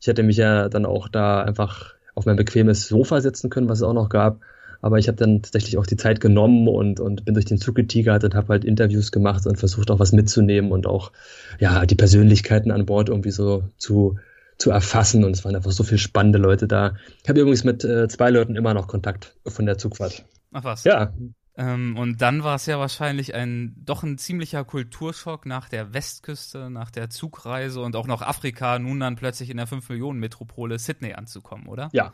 S3: ich hätte mich ja dann auch da einfach auf mein bequemes Sofa setzen können, was es auch noch gab. Aber ich habe dann tatsächlich auch die Zeit genommen und, und bin durch den Zug getigert und habe halt Interviews gemacht und versucht auch was mitzunehmen und auch ja die Persönlichkeiten an Bord irgendwie so zu, zu erfassen und es waren einfach so viele spannende Leute da. Ich habe übrigens mit äh, zwei Leuten immer noch Kontakt von der Zugfahrt.
S1: Ach was.
S3: Ja.
S1: Ähm, und dann war es ja wahrscheinlich ein doch ein ziemlicher Kulturschock nach der Westküste, nach der Zugreise und auch nach Afrika, nun dann plötzlich in der 5-Millionen-Metropole Sydney anzukommen, oder?
S3: Ja,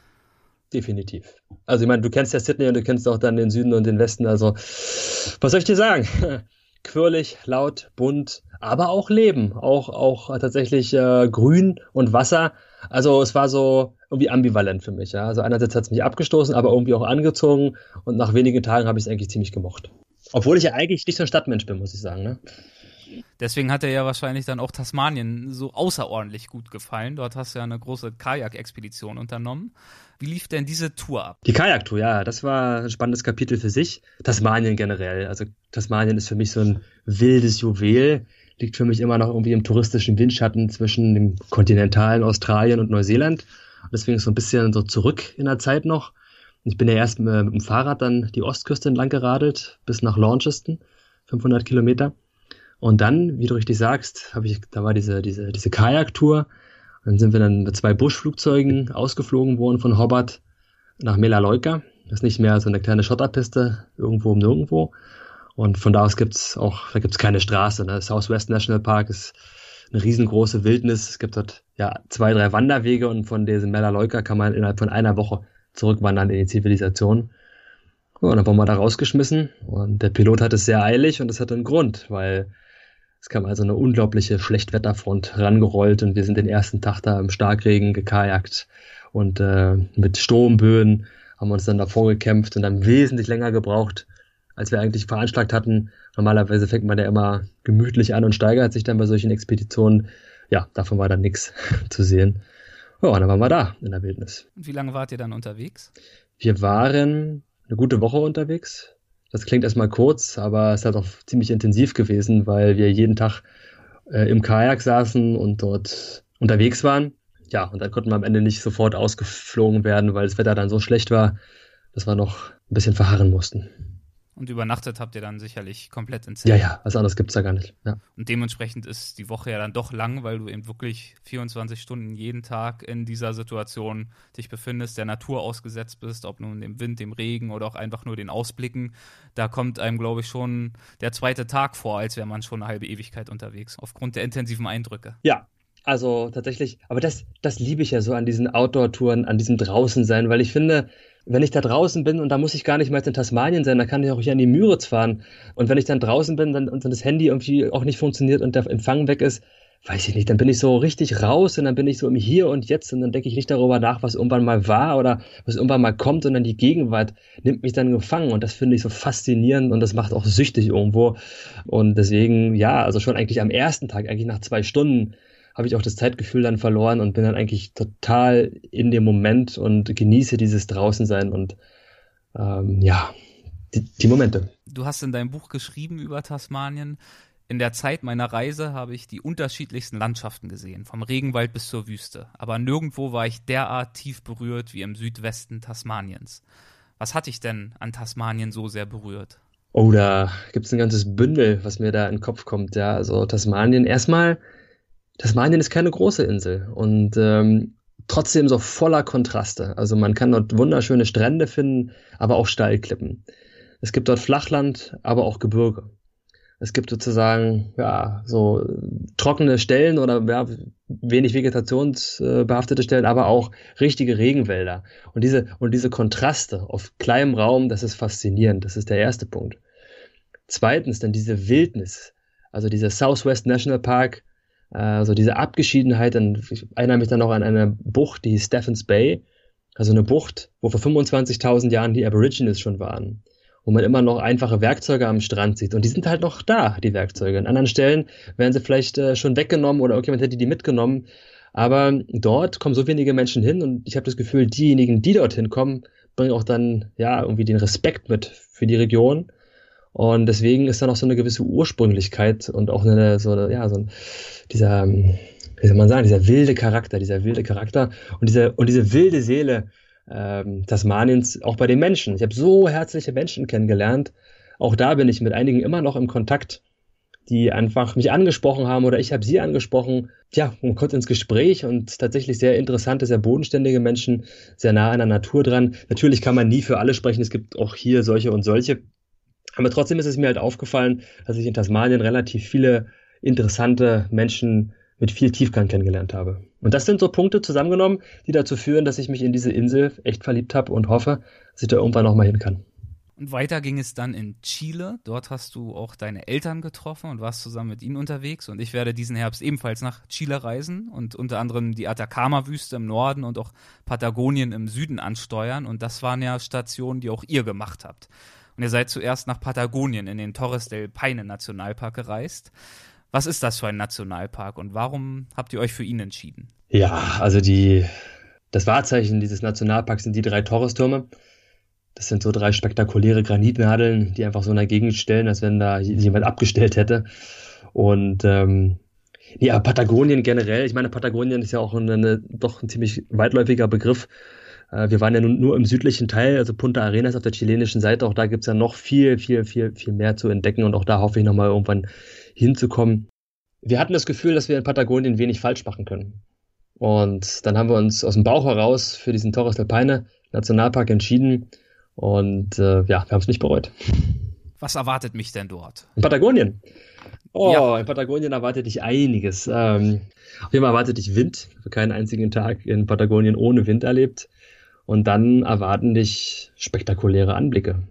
S3: definitiv. Also ich meine, du kennst ja Sydney und du kennst auch dann den Süden und den Westen. Also was soll ich dir sagen? Quirlig, laut, bunt, aber auch Leben, auch auch tatsächlich äh, Grün und Wasser. Also es war so irgendwie ambivalent für mich. Ja? Also einerseits hat es mich abgestoßen, aber irgendwie auch angezogen und nach wenigen Tagen habe ich es eigentlich ziemlich gemocht. Obwohl ich ja eigentlich nicht so ein Stadtmensch bin, muss ich sagen. Ne?
S1: Deswegen hat er ja wahrscheinlich dann auch Tasmanien so außerordentlich gut gefallen. Dort hast du ja eine große Kajak-Expedition unternommen. Wie lief denn diese Tour ab?
S3: Die Kajaktour, ja, das war ein spannendes Kapitel für sich. Tasmanien generell. Also Tasmanien ist für mich so ein wildes Juwel. Liegt für mich immer noch irgendwie im touristischen Windschatten zwischen dem kontinentalen Australien und Neuseeland. Und deswegen so ein bisschen so zurück in der Zeit noch. Ich bin ja erst mit dem Fahrrad dann die Ostküste entlang geradelt bis nach Launceston, 500 Kilometer. Und dann, wie du richtig sagst, habe ich, da war diese, diese, diese Kajaktour. Dann sind wir dann mit zwei Buschflugzeugen ausgeflogen worden von Hobart nach Melaleuca. Das ist nicht mehr so eine kleine Schotterpiste irgendwo um nirgendwo. Und von da aus gibt's auch, da gibt's keine Straße. Ne? Southwest National Park ist eine riesengroße Wildnis. Es gibt dort ja zwei, drei Wanderwege und von diesem Melaleuca kann man innerhalb von einer Woche zurückwandern in die Zivilisation. Ja, und dann wurden wir da rausgeschmissen und der Pilot hat es sehr eilig und das hat einen Grund, weil es kam also eine unglaubliche Schlechtwetterfront rangerollt und wir sind den ersten Tag da im Starkregen gekajakt und äh, mit Sturmböen haben wir uns dann davor gekämpft und dann wesentlich länger gebraucht, als wir eigentlich veranschlagt hatten. Normalerweise fängt man ja immer gemütlich an und steigert sich dann bei solchen Expeditionen. Ja, davon war dann nichts zu sehen. Ja, und dann waren wir da in der Wildnis.
S1: Und wie lange wart ihr dann unterwegs?
S3: Wir waren eine gute Woche unterwegs. Das klingt erstmal kurz, aber es ist halt auch ziemlich intensiv gewesen, weil wir jeden Tag äh, im Kajak saßen und dort unterwegs waren. Ja, und dann konnten wir am Ende nicht sofort ausgeflogen werden, weil das Wetter dann so schlecht war, dass wir noch ein bisschen verharren mussten.
S1: Und übernachtet habt ihr dann sicherlich komplett in
S3: Zelt. Ja, ja, was anderes gibt's da gar nicht. Ja.
S1: Und dementsprechend ist die Woche ja dann doch lang, weil du eben wirklich 24 Stunden jeden Tag in dieser Situation dich befindest, der Natur ausgesetzt bist, ob nun dem Wind, dem Regen oder auch einfach nur den Ausblicken. Da kommt einem, glaube ich, schon der zweite Tag vor, als wäre man schon eine halbe Ewigkeit unterwegs, aufgrund der intensiven Eindrücke.
S3: Ja, also tatsächlich, aber das, das liebe ich ja so an diesen Outdoor-Touren, an diesem Draußensein, weil ich finde, wenn ich da draußen bin und da muss ich gar nicht mehr in Tasmanien sein, da kann ich auch hier an die Müritz fahren. Und wenn ich dann draußen bin dann, und dann das Handy irgendwie auch nicht funktioniert und der Empfang weg ist, weiß ich nicht, dann bin ich so richtig raus und dann bin ich so im Hier und Jetzt und dann denke ich nicht darüber nach, was irgendwann mal war oder was irgendwann mal kommt, sondern die Gegenwart nimmt mich dann gefangen und das finde ich so faszinierend und das macht auch süchtig irgendwo. Und deswegen, ja, also schon eigentlich am ersten Tag, eigentlich nach zwei Stunden, habe ich auch das Zeitgefühl dann verloren und bin dann eigentlich total in dem Moment und genieße dieses Draußensein und ähm, ja, die, die Momente.
S1: Du hast in deinem Buch geschrieben über Tasmanien. In der Zeit meiner Reise habe ich die unterschiedlichsten Landschaften gesehen, vom Regenwald bis zur Wüste. Aber nirgendwo war ich derart tief berührt wie im Südwesten Tasmaniens. Was hat dich denn an Tasmanien so sehr berührt?
S3: Oh, da gibt es ein ganzes Bündel, was mir da in den Kopf kommt. Ja, also Tasmanien erstmal Tasmanien ist keine große Insel und ähm, trotzdem so voller Kontraste. Also man kann dort wunderschöne Strände finden, aber auch Steilklippen. Es gibt dort Flachland, aber auch Gebirge. Es gibt sozusagen ja so trockene Stellen oder ja, wenig vegetationsbehaftete Stellen, aber auch richtige Regenwälder. Und diese und diese Kontraste auf kleinem Raum, das ist faszinierend. Das ist der erste Punkt. Zweitens dann diese Wildnis, also dieser Southwest National Park also diese Abgeschiedenheit, dann, ich erinnere mich dann noch an eine Bucht, die Stephens Bay, also eine Bucht, wo vor 25.000 Jahren die Aborigines schon waren, wo man immer noch einfache Werkzeuge am Strand sieht. Und die sind halt noch da, die Werkzeuge. An anderen Stellen werden sie vielleicht äh, schon weggenommen oder irgendjemand hätte die mitgenommen, aber dort kommen so wenige Menschen hin und ich habe das Gefühl, diejenigen, die dorthin kommen, bringen auch dann ja irgendwie den Respekt mit für die Region und deswegen ist da noch so eine gewisse Ursprünglichkeit und auch eine, so, ja, so ein, dieser, wie soll man sagen, dieser wilde Charakter, dieser wilde Charakter und diese, und diese wilde Seele ähm, Tasmaniens auch bei den Menschen. Ich habe so herzliche Menschen kennengelernt. Auch da bin ich mit einigen immer noch im Kontakt, die einfach mich angesprochen haben oder ich habe sie angesprochen. Ja, man kommt ins Gespräch und tatsächlich sehr interessante, sehr bodenständige Menschen, sehr nah an der Natur dran. Natürlich kann man nie für alle sprechen, es gibt auch hier solche und solche. Aber trotzdem ist es mir halt aufgefallen, dass ich in Tasmanien relativ viele interessante Menschen mit viel Tiefgang kennengelernt habe. Und das sind so Punkte zusammengenommen, die dazu führen, dass ich mich in diese Insel echt verliebt habe und hoffe, dass ich da irgendwann nochmal hin kann.
S1: Und weiter ging es dann in Chile. Dort hast du auch deine Eltern getroffen und warst zusammen mit ihnen unterwegs. Und ich werde diesen Herbst ebenfalls nach Chile reisen und unter anderem die Atacama-Wüste im Norden und auch Patagonien im Süden ansteuern. Und das waren ja Stationen, die auch ihr gemacht habt. Und ihr seid zuerst nach Patagonien in den Torres del Paine Nationalpark gereist. Was ist das für ein Nationalpark und warum habt ihr euch für ihn entschieden?
S3: Ja, also die, das Wahrzeichen dieses Nationalparks sind die drei Torres-Türme. Das sind so drei spektakuläre Granitnadeln, die einfach so in der Gegend stellen, als wenn da jemand abgestellt hätte. Und ähm, ja, Patagonien generell, ich meine, Patagonien ist ja auch eine, doch ein ziemlich weitläufiger Begriff. Äh, wir waren ja nun nur im südlichen Teil, also Punta Arenas auf der chilenischen Seite. Auch da gibt's ja noch viel, viel, viel, viel mehr zu entdecken. Und auch da hoffe ich nochmal irgendwann hinzukommen. Wir hatten das Gefühl, dass wir in Patagonien wenig falsch machen können. Und dann haben wir uns aus dem Bauch heraus für diesen Torres del Paine Nationalpark entschieden. Und äh, ja, wir haben es nicht bereut.
S1: Was erwartet mich denn dort?
S3: In Patagonien. Oh, ja. in Patagonien erwartet dich einiges. Ähm, auf jeden Fall erwartet dich Wind. Ich habe keinen einzigen Tag in Patagonien ohne Wind erlebt. Und dann erwarten dich spektakuläre Anblicke.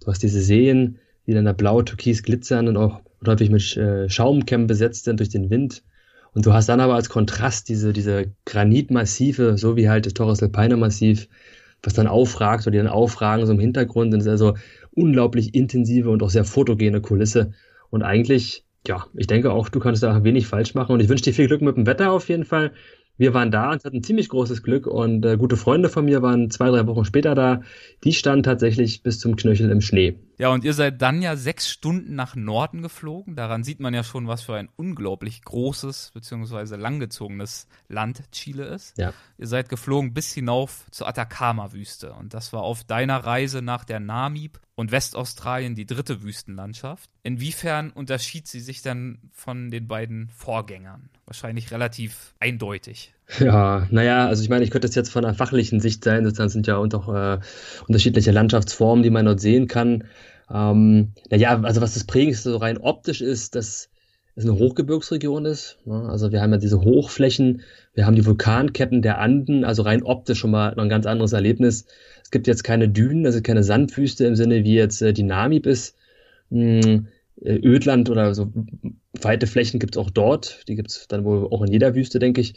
S3: Du hast diese Seen, die dann da blau, türkis glitzern und auch häufig mit äh, Schaumkämmen besetzt sind durch den Wind. Und du hast dann aber als Kontrast diese, diese Granitmassive, so wie halt das Torres del Paine Massiv, was dann aufragt oder die dann aufragen so im Hintergrund. Das ist also unglaublich intensive und auch sehr fotogene Kulisse. Und eigentlich, ja, ich denke auch, du kannst da wenig falsch machen. Und ich wünsche dir viel Glück mit dem Wetter auf jeden Fall wir waren da und hatten ziemlich großes Glück und äh, gute Freunde von mir waren zwei, drei Wochen später da. Die standen tatsächlich bis zum Knöchel im Schnee.
S1: Ja, und ihr seid dann ja sechs Stunden nach Norden geflogen. Daran sieht man ja schon, was für ein unglaublich großes bzw. langgezogenes Land Chile ist. Ja. Ihr seid geflogen bis hinauf zur Atacama-Wüste und das war auf deiner Reise nach der Namib und Westaustralien die dritte Wüstenlandschaft. Inwiefern unterschied sie sich dann von den beiden Vorgängern? Wahrscheinlich relativ eindeutig.
S3: Ja, naja, also ich meine, ich könnte es jetzt von einer fachlichen Sicht sein, sozusagen sind ja auch äh, unterschiedliche Landschaftsformen, die man dort sehen kann. Ähm, naja, also was das Prägendste so rein optisch ist, dass es eine Hochgebirgsregion ist. Ne? Also wir haben ja diese Hochflächen, wir haben die Vulkanketten der Anden, also rein optisch schon mal noch ein ganz anderes Erlebnis. Es gibt jetzt keine Dünen, also keine Sandwüste im Sinne wie jetzt äh, die Namib ist. Hm, äh, Ödland oder so weite Flächen gibt es auch dort. Die gibt es dann wohl auch in jeder Wüste, denke ich.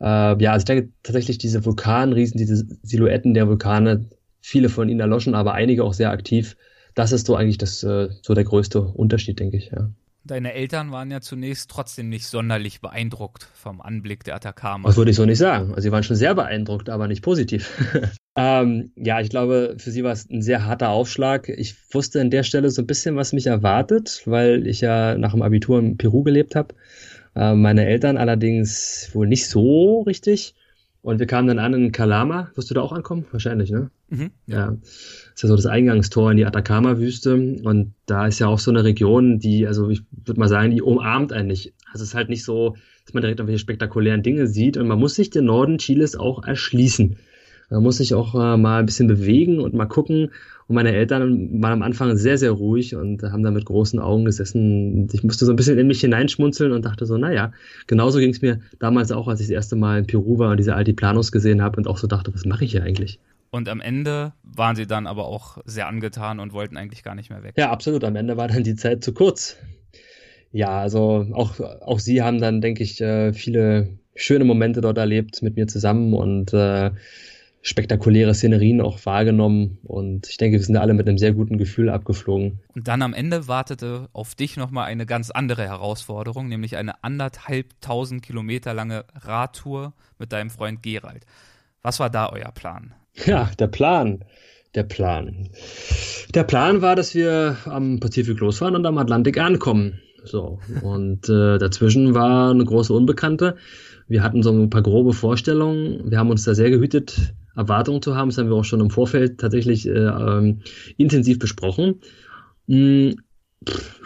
S3: Äh, ja, also ich denke tatsächlich diese Vulkanriesen, diese Silhouetten der Vulkane, viele von ihnen erloschen, aber einige auch sehr aktiv. Das ist so eigentlich das, äh, so der größte Unterschied, denke ich, ja.
S1: Deine Eltern waren ja zunächst trotzdem nicht sonderlich beeindruckt vom Anblick der Atacama.
S3: Das würde ich so nicht sagen. Also sie waren schon sehr beeindruckt, aber nicht positiv. ähm, ja, ich glaube, für sie war es ein sehr harter Aufschlag. Ich wusste an der Stelle so ein bisschen, was mich erwartet, weil ich ja nach dem Abitur in Peru gelebt habe. Äh, meine Eltern allerdings wohl nicht so richtig. Und wir kamen dann an in Kalama. Wirst du da auch ankommen? Wahrscheinlich, ne? Mhm, ja. Das ist ja so das Eingangstor in die Atacama-Wüste. Und da ist ja auch so eine Region, die, also ich würde mal sagen, die umarmt eigentlich. Also es ist halt nicht so, dass man direkt irgendwelche spektakulären Dinge sieht. Und man muss sich den Norden Chiles auch erschließen. Man muss sich auch äh, mal ein bisschen bewegen und mal gucken. Und meine Eltern waren am Anfang sehr, sehr ruhig und haben da mit großen Augen gesessen. Ich musste so ein bisschen in mich hineinschmunzeln und dachte so, naja, genauso ging es mir damals auch, als ich das erste Mal in Peru war und diese Altiplanos gesehen habe und auch so dachte, was mache ich hier eigentlich?
S1: Und am Ende waren sie dann aber auch sehr angetan und wollten eigentlich gar nicht mehr weg.
S3: Ja, absolut. Am Ende war dann die Zeit zu kurz. Ja, also auch, auch sie haben dann, denke ich, äh, viele schöne Momente dort erlebt mit mir zusammen und äh, spektakuläre Szenerien auch wahrgenommen und ich denke, wir sind alle mit einem sehr guten Gefühl abgeflogen.
S1: Und dann am Ende wartete auf dich nochmal eine ganz andere Herausforderung, nämlich eine anderthalbtausend Kilometer lange Radtour mit deinem Freund Gerald. Was war da euer Plan?
S3: Ja, der Plan. Der Plan. Der Plan war, dass wir am Pazifik losfahren und am Atlantik ankommen. So. Und äh, dazwischen war eine große Unbekannte. Wir hatten so ein paar grobe Vorstellungen. Wir haben uns da sehr gehütet, Erwartungen zu haben. Das haben wir auch schon im Vorfeld tatsächlich äh, ähm, intensiv besprochen. Mm,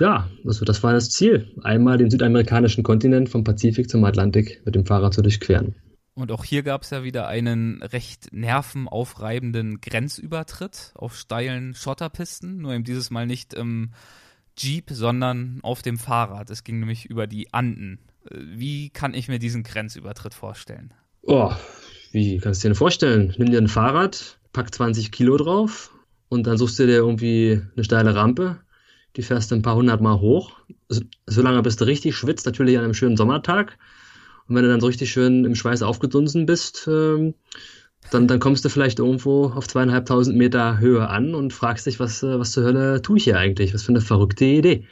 S3: Ja, also das war das Ziel. Einmal den südamerikanischen Kontinent vom Pazifik zum Atlantik mit dem Fahrrad zu durchqueren.
S1: Und auch hier gab es ja wieder einen recht nervenaufreibenden Grenzübertritt auf steilen Schotterpisten, nur eben dieses Mal nicht im Jeep, sondern auf dem Fahrrad. Es ging nämlich über die Anden. Wie kann ich mir diesen Grenzübertritt vorstellen?
S3: Oh, wie kannst du dir denn vorstellen? Nimm dir ein Fahrrad, pack 20 Kilo drauf und dann suchst du dir irgendwie eine steile Rampe, die fährst du ein paar hundert Mal hoch, solange bis du richtig schwitzt, natürlich an einem schönen Sommertag und wenn du dann so richtig schön im Schweiß aufgedunsen bist, ähm, dann, dann kommst du vielleicht irgendwo auf zweieinhalbtausend Meter Höhe an und fragst dich, was, äh, was zur Hölle tue ich hier eigentlich? Was für eine verrückte Idee.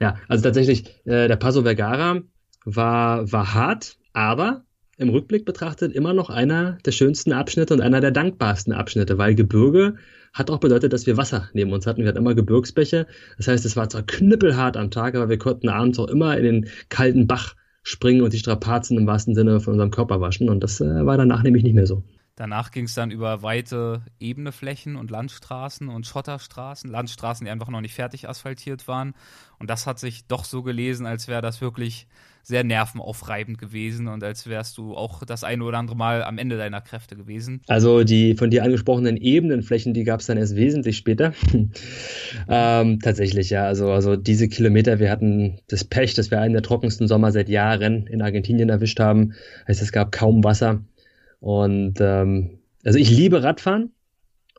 S3: Ja, also tatsächlich, äh, der Paso Vergara war, war hart, aber im Rückblick betrachtet immer noch einer der schönsten Abschnitte und einer der dankbarsten Abschnitte, weil Gebirge hat auch bedeutet, dass wir Wasser neben uns hatten. Wir hatten immer Gebirgsbäche. Das heißt, es war zwar knüppelhart am Tag, aber wir konnten abends auch immer in den kalten Bach springen und die Strapazen im wahrsten Sinne von unserem Körper waschen. Und das äh, war danach nämlich nicht mehr so.
S1: Danach ging es dann über weite ebene Flächen und Landstraßen und Schotterstraßen, Landstraßen, die einfach noch nicht fertig asphaltiert waren. Und das hat sich doch so gelesen, als wäre das wirklich sehr nervenaufreibend gewesen und als wärst du auch das eine oder andere Mal am Ende deiner Kräfte gewesen.
S3: Also die von dir angesprochenen Ebenenflächen, die gab es dann erst wesentlich später. ähm, tatsächlich, ja. Also, also diese Kilometer, wir hatten das Pech, dass wir einen der trockensten Sommer seit Jahren in Argentinien erwischt haben. Heißt, es gab kaum Wasser. Und ähm, also ich liebe Radfahren.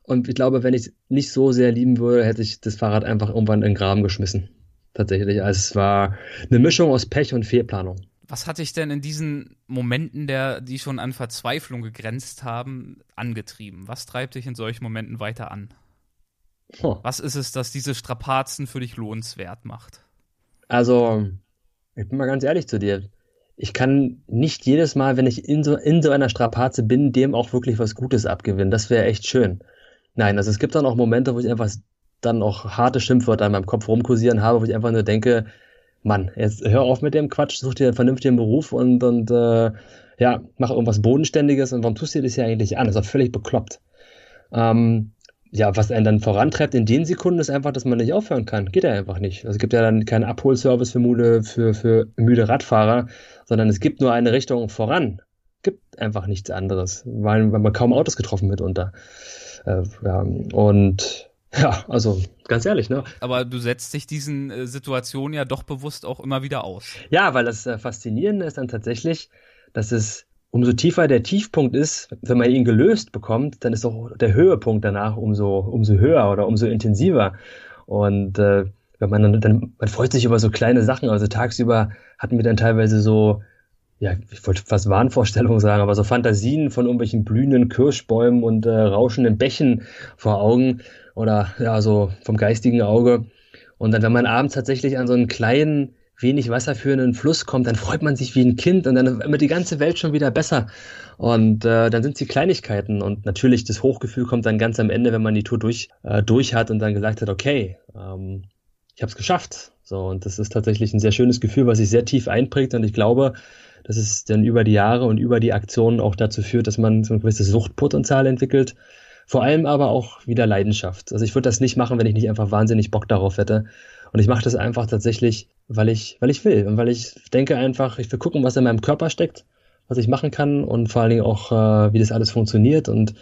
S3: Und ich glaube, wenn ich es nicht so sehr lieben würde, hätte ich das Fahrrad einfach irgendwann in den Graben geschmissen tatsächlich. Also es war eine Mischung aus Pech und Fehlplanung.
S1: Was hat dich denn in diesen Momenten, der, die schon an Verzweiflung gegrenzt haben, angetrieben? Was treibt dich in solchen Momenten weiter an? Oh. Was ist es, das diese Strapazen für dich lohnenswert macht?
S3: Also, ich bin mal ganz ehrlich zu dir. Ich kann nicht jedes Mal, wenn ich in so, in so einer Strapaze bin, dem auch wirklich was Gutes abgewinnen. Das wäre echt schön. Nein, also es gibt dann auch Momente, wo ich einfach dann auch harte Schimpfwörter in meinem Kopf rumkursieren habe, wo ich einfach nur denke, Mann, jetzt hör auf mit dem Quatsch, such dir einen vernünftigen Beruf und, und äh, ja, mach irgendwas Bodenständiges und warum tust du dir das hier eigentlich an? Das ist auch völlig bekloppt. Ähm, ja, was einen dann vorantreibt in den Sekunden ist einfach, dass man nicht aufhören kann. Geht ja einfach nicht. Also es gibt ja dann keinen Abholservice für müde, für, für müde Radfahrer, sondern es gibt nur eine Richtung voran. Gibt einfach nichts anderes, weil, weil man kaum Autos getroffen mitunter. Äh, ja, und ja, also ganz ehrlich, ne?
S1: Aber du setzt dich diesen äh, Situationen ja doch bewusst auch immer wieder aus.
S3: Ja, weil das äh, Faszinierende ist dann tatsächlich, dass es umso tiefer der Tiefpunkt ist, wenn man ihn gelöst bekommt, dann ist auch der Höhepunkt danach umso, umso höher oder umso intensiver. Und äh, wenn man dann, dann, man freut sich über so kleine Sachen. Also tagsüber hatten wir dann teilweise so ja, ich wollte fast Wahnvorstellungen sagen, aber so Fantasien von irgendwelchen blühenden Kirschbäumen und äh, rauschenden Bächen vor Augen oder ja, so vom geistigen Auge. Und dann, wenn man abends tatsächlich an so einen kleinen, wenig wasserführenden Fluss kommt, dann freut man sich wie ein Kind und dann wird die ganze Welt schon wieder besser. Und äh, dann sind es die Kleinigkeiten und natürlich das Hochgefühl kommt dann ganz am Ende, wenn man die Tour durch, äh, durch hat und dann gesagt hat, okay, ähm, ich habe es geschafft. So, und das ist tatsächlich ein sehr schönes Gefühl, was sich sehr tief einprägt. Und ich glaube, dass es dann über die Jahre und über die Aktionen auch dazu führt, dass man so ein gewisses Suchtpotenzial entwickelt. Vor allem aber auch wieder Leidenschaft. Also ich würde das nicht machen, wenn ich nicht einfach wahnsinnig Bock darauf hätte. Und ich mache das einfach tatsächlich, weil ich, weil ich will und weil ich denke einfach, ich will gucken, was in meinem Körper steckt, was ich machen kann und vor allen Dingen auch, äh, wie das alles funktioniert. Und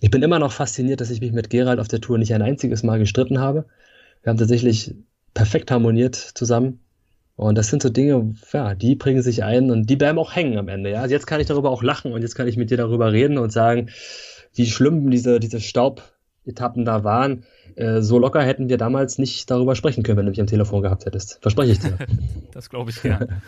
S3: ich bin immer noch fasziniert, dass ich mich mit Gerald auf der Tour nicht ein einziges Mal gestritten habe. Wir haben tatsächlich perfekt harmoniert zusammen. Und das sind so Dinge, ja, die bringen sich ein und die bleiben auch hängen am Ende. Ja, also jetzt kann ich darüber auch lachen und jetzt kann ich mit dir darüber reden und sagen, wie schlimm diese, diese Staubetappen da waren. Äh, so locker hätten wir damals nicht darüber sprechen können, wenn du mich am Telefon gehabt hättest. Verspreche ich dir.
S1: das glaube ich gern.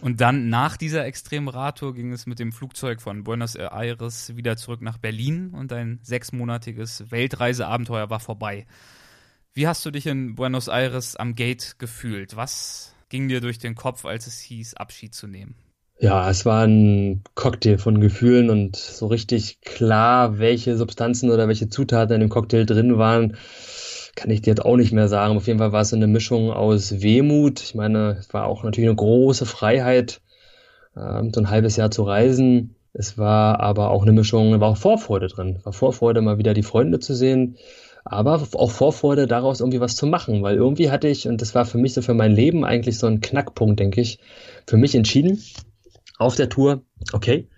S1: Und dann nach dieser extremen Radtour ging es mit dem Flugzeug von Buenos Aires wieder zurück nach Berlin und ein sechsmonatiges Weltreiseabenteuer war vorbei. Wie hast du dich in Buenos Aires am Gate gefühlt? Was ging dir durch den Kopf, als es hieß, Abschied zu nehmen?
S3: Ja, es war ein Cocktail von Gefühlen und so richtig klar, welche Substanzen oder welche Zutaten in dem Cocktail drin waren, kann ich dir jetzt auch nicht mehr sagen. Auf jeden Fall war es eine Mischung aus Wehmut. Ich meine, es war auch natürlich eine große Freiheit, ähm, so ein halbes Jahr zu reisen. Es war aber auch eine Mischung, war auch Vorfreude drin. War Vorfreude, mal wieder die Freunde zu sehen, aber auch Vorfreude daraus irgendwie was zu machen, weil irgendwie hatte ich, und das war für mich so für mein Leben eigentlich so ein Knackpunkt, denke ich, für mich entschieden auf der Tour, okay,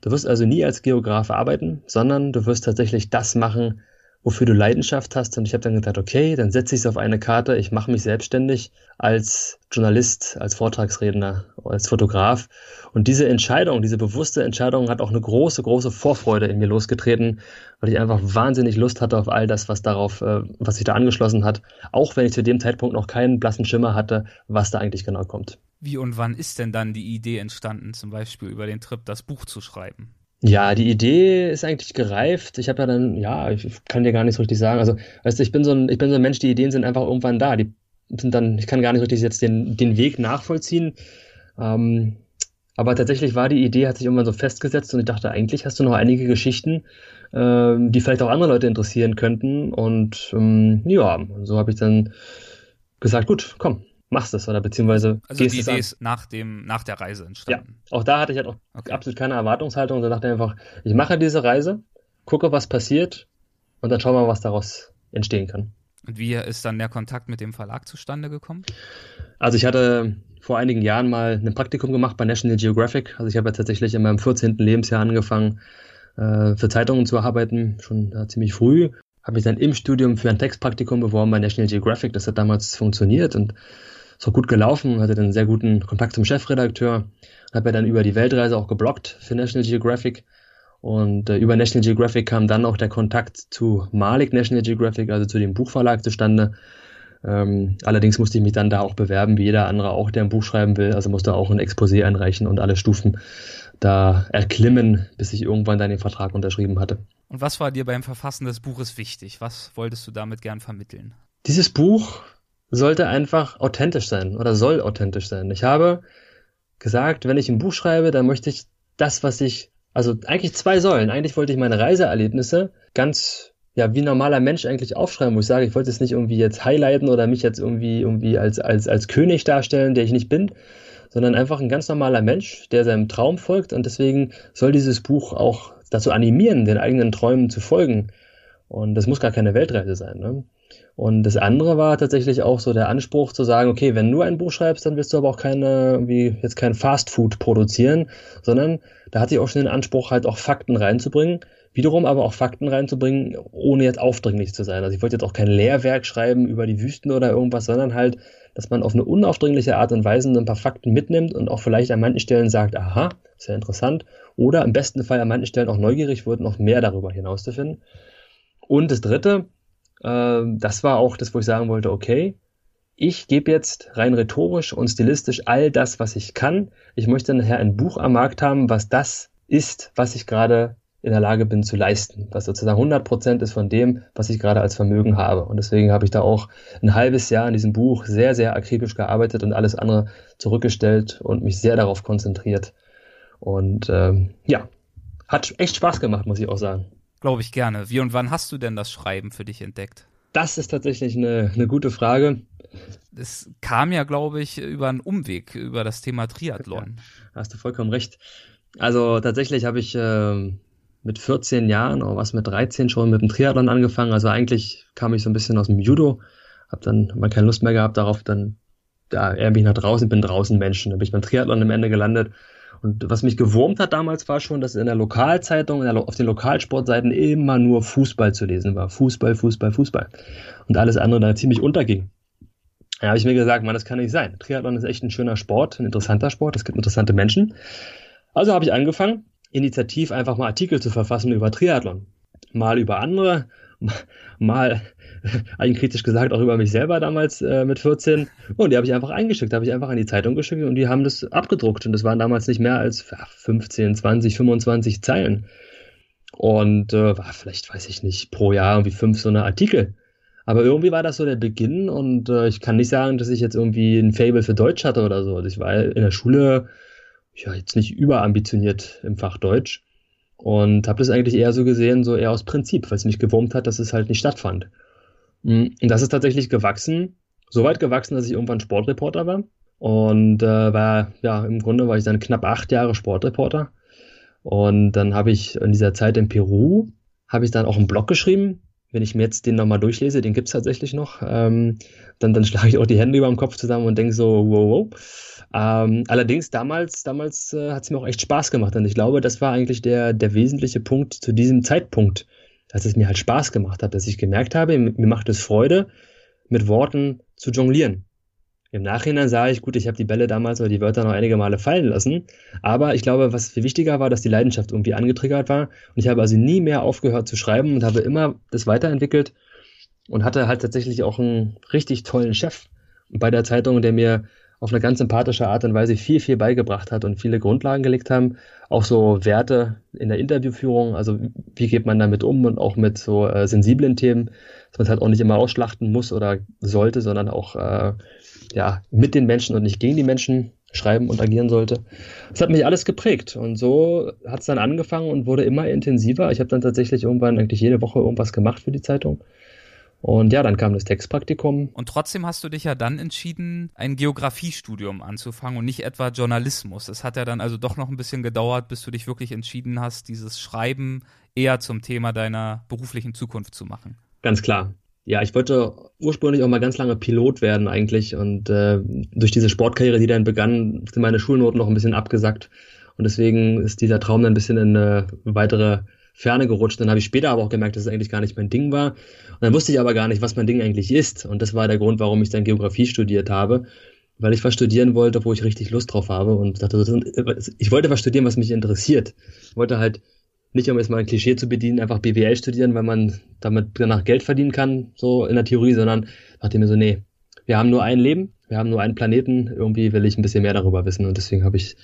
S3: du wirst also nie als Geograf arbeiten, sondern du wirst tatsächlich das machen, wofür du Leidenschaft hast. Und ich habe dann gedacht, okay, dann setze ich es auf eine Karte, ich mache mich selbstständig als Journalist, als Vortragsredner, als Fotograf. Und diese Entscheidung, diese bewusste Entscheidung hat auch eine große, große Vorfreude in mir losgetreten, weil ich einfach wahnsinnig Lust hatte auf all das, was darauf, äh, was sich da angeschlossen hat, auch wenn ich zu dem Zeitpunkt noch keinen blassen Schimmer hatte, was da eigentlich genau kommt.
S1: Wie und wann ist denn dann die Idee entstanden, zum Beispiel über den Trip das Buch zu schreiben?
S3: Ja, die Idee ist eigentlich gereift. Ich habe ja dann, ja, ich kann dir gar nicht so richtig sagen. Also, weißt du, ich bin so ein, ich bin so ein Mensch, die Ideen sind einfach irgendwann da. Die sind dann, ich kann gar nicht richtig jetzt den, den Weg nachvollziehen. Ähm, aber tatsächlich war die Idee, hat sich irgendwann so festgesetzt und ich dachte, eigentlich hast du noch einige Geschichten, äh, die vielleicht auch andere Leute interessieren könnten. Und ähm, ja, so habe ich dann gesagt, gut, komm, machst es oder beziehungsweise
S1: also die Idee ist nach dem nach der Reise entstanden.
S3: Ja, auch da hatte ich halt auch okay. absolut keine Erwartungshaltung und dachte einfach, ich mache diese Reise, gucke, was passiert und dann schauen wir mal, was daraus entstehen kann.
S1: Und wie ist dann der Kontakt mit dem Verlag zustande gekommen?
S3: Also ich hatte vor einigen Jahren mal ein Praktikum gemacht bei National Geographic. Also ich habe ja tatsächlich in meinem 14. Lebensjahr angefangen, äh, für Zeitungen zu arbeiten, schon ziemlich früh. Habe mich dann im Studium für ein Textpraktikum beworben bei National Geographic. Das hat damals funktioniert und ist auch gut gelaufen, hatte dann sehr guten Kontakt zum Chefredakteur, habe ja dann über die Weltreise auch geblockt für National Geographic. Und äh, über National Geographic kam dann auch der Kontakt zu Malik National Geographic, also zu dem Buchverlag zustande. Ähm, allerdings musste ich mich dann da auch bewerben, wie jeder andere auch, der ein Buch schreiben will. Also musste auch ein Exposé einreichen und alle Stufen da erklimmen, bis ich irgendwann dann den Vertrag unterschrieben hatte.
S1: Und was war dir beim Verfassen des Buches wichtig? Was wolltest du damit gern vermitteln?
S3: Dieses Buch sollte einfach authentisch sein oder soll authentisch sein. Ich habe gesagt, wenn ich ein Buch schreibe, dann möchte ich das, was ich, also eigentlich zwei Säulen. Eigentlich wollte ich meine Reiseerlebnisse ganz, ja, wie ein normaler Mensch eigentlich aufschreiben, wo ich sage, ich wollte es nicht irgendwie jetzt highlighten oder mich jetzt irgendwie, irgendwie als, als, als König darstellen, der ich nicht bin, sondern einfach ein ganz normaler Mensch, der seinem Traum folgt und deswegen soll dieses Buch auch dazu animieren, den eigenen Träumen zu folgen. Und das muss gar keine Weltreise sein. Ne? Und das andere war tatsächlich auch so der Anspruch zu sagen, okay, wenn du ein Buch schreibst, dann wirst du aber auch keine, wie jetzt kein Fast Food produzieren, sondern da hatte ich auch schon den Anspruch, halt auch Fakten reinzubringen. Wiederum aber auch Fakten reinzubringen, ohne jetzt aufdringlich zu sein. Also ich wollte jetzt auch kein Lehrwerk schreiben über die Wüsten oder irgendwas, sondern halt, dass man auf eine unaufdringliche Art und Weise ein paar Fakten mitnimmt und auch vielleicht an manchen Stellen sagt, aha, ist ja interessant. Oder im besten Fall an manchen Stellen auch neugierig wird, noch mehr darüber hinauszufinden. Und das dritte, ähm, das war auch das, wo ich sagen wollte, okay, ich gebe jetzt rein rhetorisch und stilistisch all das, was ich kann. Ich möchte nachher ein Buch am Markt haben, was das ist, was ich gerade in der Lage bin zu leisten, was sozusagen 100 Prozent ist von dem, was ich gerade als Vermögen habe. Und deswegen habe ich da auch ein halbes Jahr an diesem Buch sehr, sehr akribisch gearbeitet und alles andere zurückgestellt und mich sehr darauf konzentriert. Und ähm, ja, hat echt Spaß gemacht, muss ich auch sagen.
S1: Glaube ich gerne. Wie und wann hast du denn das Schreiben für dich entdeckt?
S3: Das ist tatsächlich eine, eine gute Frage.
S1: Es kam ja, glaube ich, über einen Umweg, über das Thema Triathlon.
S3: Ja, hast du vollkommen recht. Also tatsächlich habe ich äh, mit 14 Jahren oder was mit 13 schon mit dem Triathlon angefangen. Also eigentlich kam ich so ein bisschen aus dem Judo, habe dann mal keine Lust mehr gehabt darauf, dann ja, eher bin ich nach draußen, bin draußen Menschen. Dann bin ich beim Triathlon am Ende gelandet und was mich gewurmt hat damals war schon, dass in der Lokalzeitung, in der, auf den Lokalsportseiten immer nur Fußball zu lesen war. Fußball, Fußball, Fußball. Und alles andere da ziemlich unterging. Da habe ich mir gesagt, man, das kann nicht sein. Triathlon ist echt ein schöner Sport, ein interessanter Sport, es gibt interessante Menschen. Also habe ich angefangen, initiativ einfach mal Artikel zu verfassen über Triathlon. Mal über andere, mal eigenkritisch gesagt auch über mich selber damals äh, mit 14. Und die habe ich einfach eingeschickt, habe ich einfach an die Zeitung geschickt und die haben das abgedruckt. Und das waren damals nicht mehr als 15, 20, 25 Zeilen. Und äh, war vielleicht, weiß ich nicht, pro Jahr irgendwie fünf so eine Artikel. Aber irgendwie war das so der Beginn und äh, ich kann nicht sagen, dass ich jetzt irgendwie ein Fable für Deutsch hatte oder so. Also ich war in der Schule ja jetzt nicht überambitioniert im Fach Deutsch und habe das eigentlich eher so gesehen, so eher aus Prinzip, weil es mich gewurmt hat, dass es halt nicht stattfand. Mm, und das ist tatsächlich gewachsen, so weit gewachsen, dass ich irgendwann Sportreporter war. Und äh, war, ja, im Grunde war ich dann knapp acht Jahre Sportreporter. Und dann habe ich in dieser Zeit in Peru, habe ich dann auch einen Blog geschrieben, wenn ich mir jetzt den nochmal durchlese, den gibt es tatsächlich noch, ähm, dann, dann schlage ich auch die Hände über dem Kopf zusammen und denke so, wow, wow. Ähm, allerdings damals, damals äh, hat es mir auch echt Spaß gemacht und ich glaube, das war eigentlich der, der wesentliche Punkt zu diesem Zeitpunkt, dass es mir halt Spaß gemacht hat, dass ich gemerkt habe, mir macht es Freude, mit Worten zu jonglieren. Im Nachhinein sah ich, gut, ich habe die Bälle damals oder die Wörter noch einige Male fallen lassen, aber ich glaube, was viel wichtiger war, dass die Leidenschaft irgendwie angetriggert war und ich habe also nie mehr aufgehört zu schreiben und habe immer das weiterentwickelt und hatte halt tatsächlich auch einen richtig tollen Chef bei der Zeitung, der mir auf eine ganz sympathische Art und Weise viel, viel beigebracht hat und viele Grundlagen gelegt haben. Auch so Werte in der Interviewführung, also wie geht man damit um und auch mit so äh, sensiblen Themen, dass man es halt auch nicht immer ausschlachten muss oder sollte, sondern auch äh, ja, mit den Menschen und nicht gegen die Menschen schreiben und agieren sollte. Das hat mich alles geprägt und so hat es dann angefangen und wurde immer intensiver. Ich habe dann tatsächlich irgendwann eigentlich jede Woche irgendwas gemacht für die Zeitung. Und ja, dann kam das Textpraktikum.
S1: Und trotzdem hast du dich ja dann entschieden, ein Geografiestudium anzufangen und nicht etwa Journalismus. Es hat ja dann also doch noch ein bisschen gedauert, bis du dich wirklich entschieden hast, dieses Schreiben eher zum Thema deiner beruflichen Zukunft zu machen.
S3: Ganz klar. Ja, ich wollte ursprünglich auch mal ganz lange Pilot werden eigentlich und äh, durch diese Sportkarriere, die dann begann, sind meine Schulnoten noch ein bisschen abgesackt und deswegen ist dieser Traum dann ein bisschen in eine weitere Ferne gerutscht. Dann habe ich später aber auch gemerkt, dass es eigentlich gar nicht mein Ding war und dann wusste ich aber gar nicht, was mein Ding eigentlich ist und das war der Grund, warum ich dann Geografie studiert habe, weil ich was studieren wollte, wo ich richtig Lust drauf habe und dachte, ich wollte was studieren, was mich interessiert. Ich wollte halt nicht um jetzt mal ein Klischee zu bedienen, einfach BWL studieren, weil man damit danach Geld verdienen kann, so in der Theorie, sondern dachte mir so, nee, wir haben nur ein Leben, wir haben nur einen Planeten, irgendwie will ich ein bisschen mehr darüber wissen und deswegen habe ich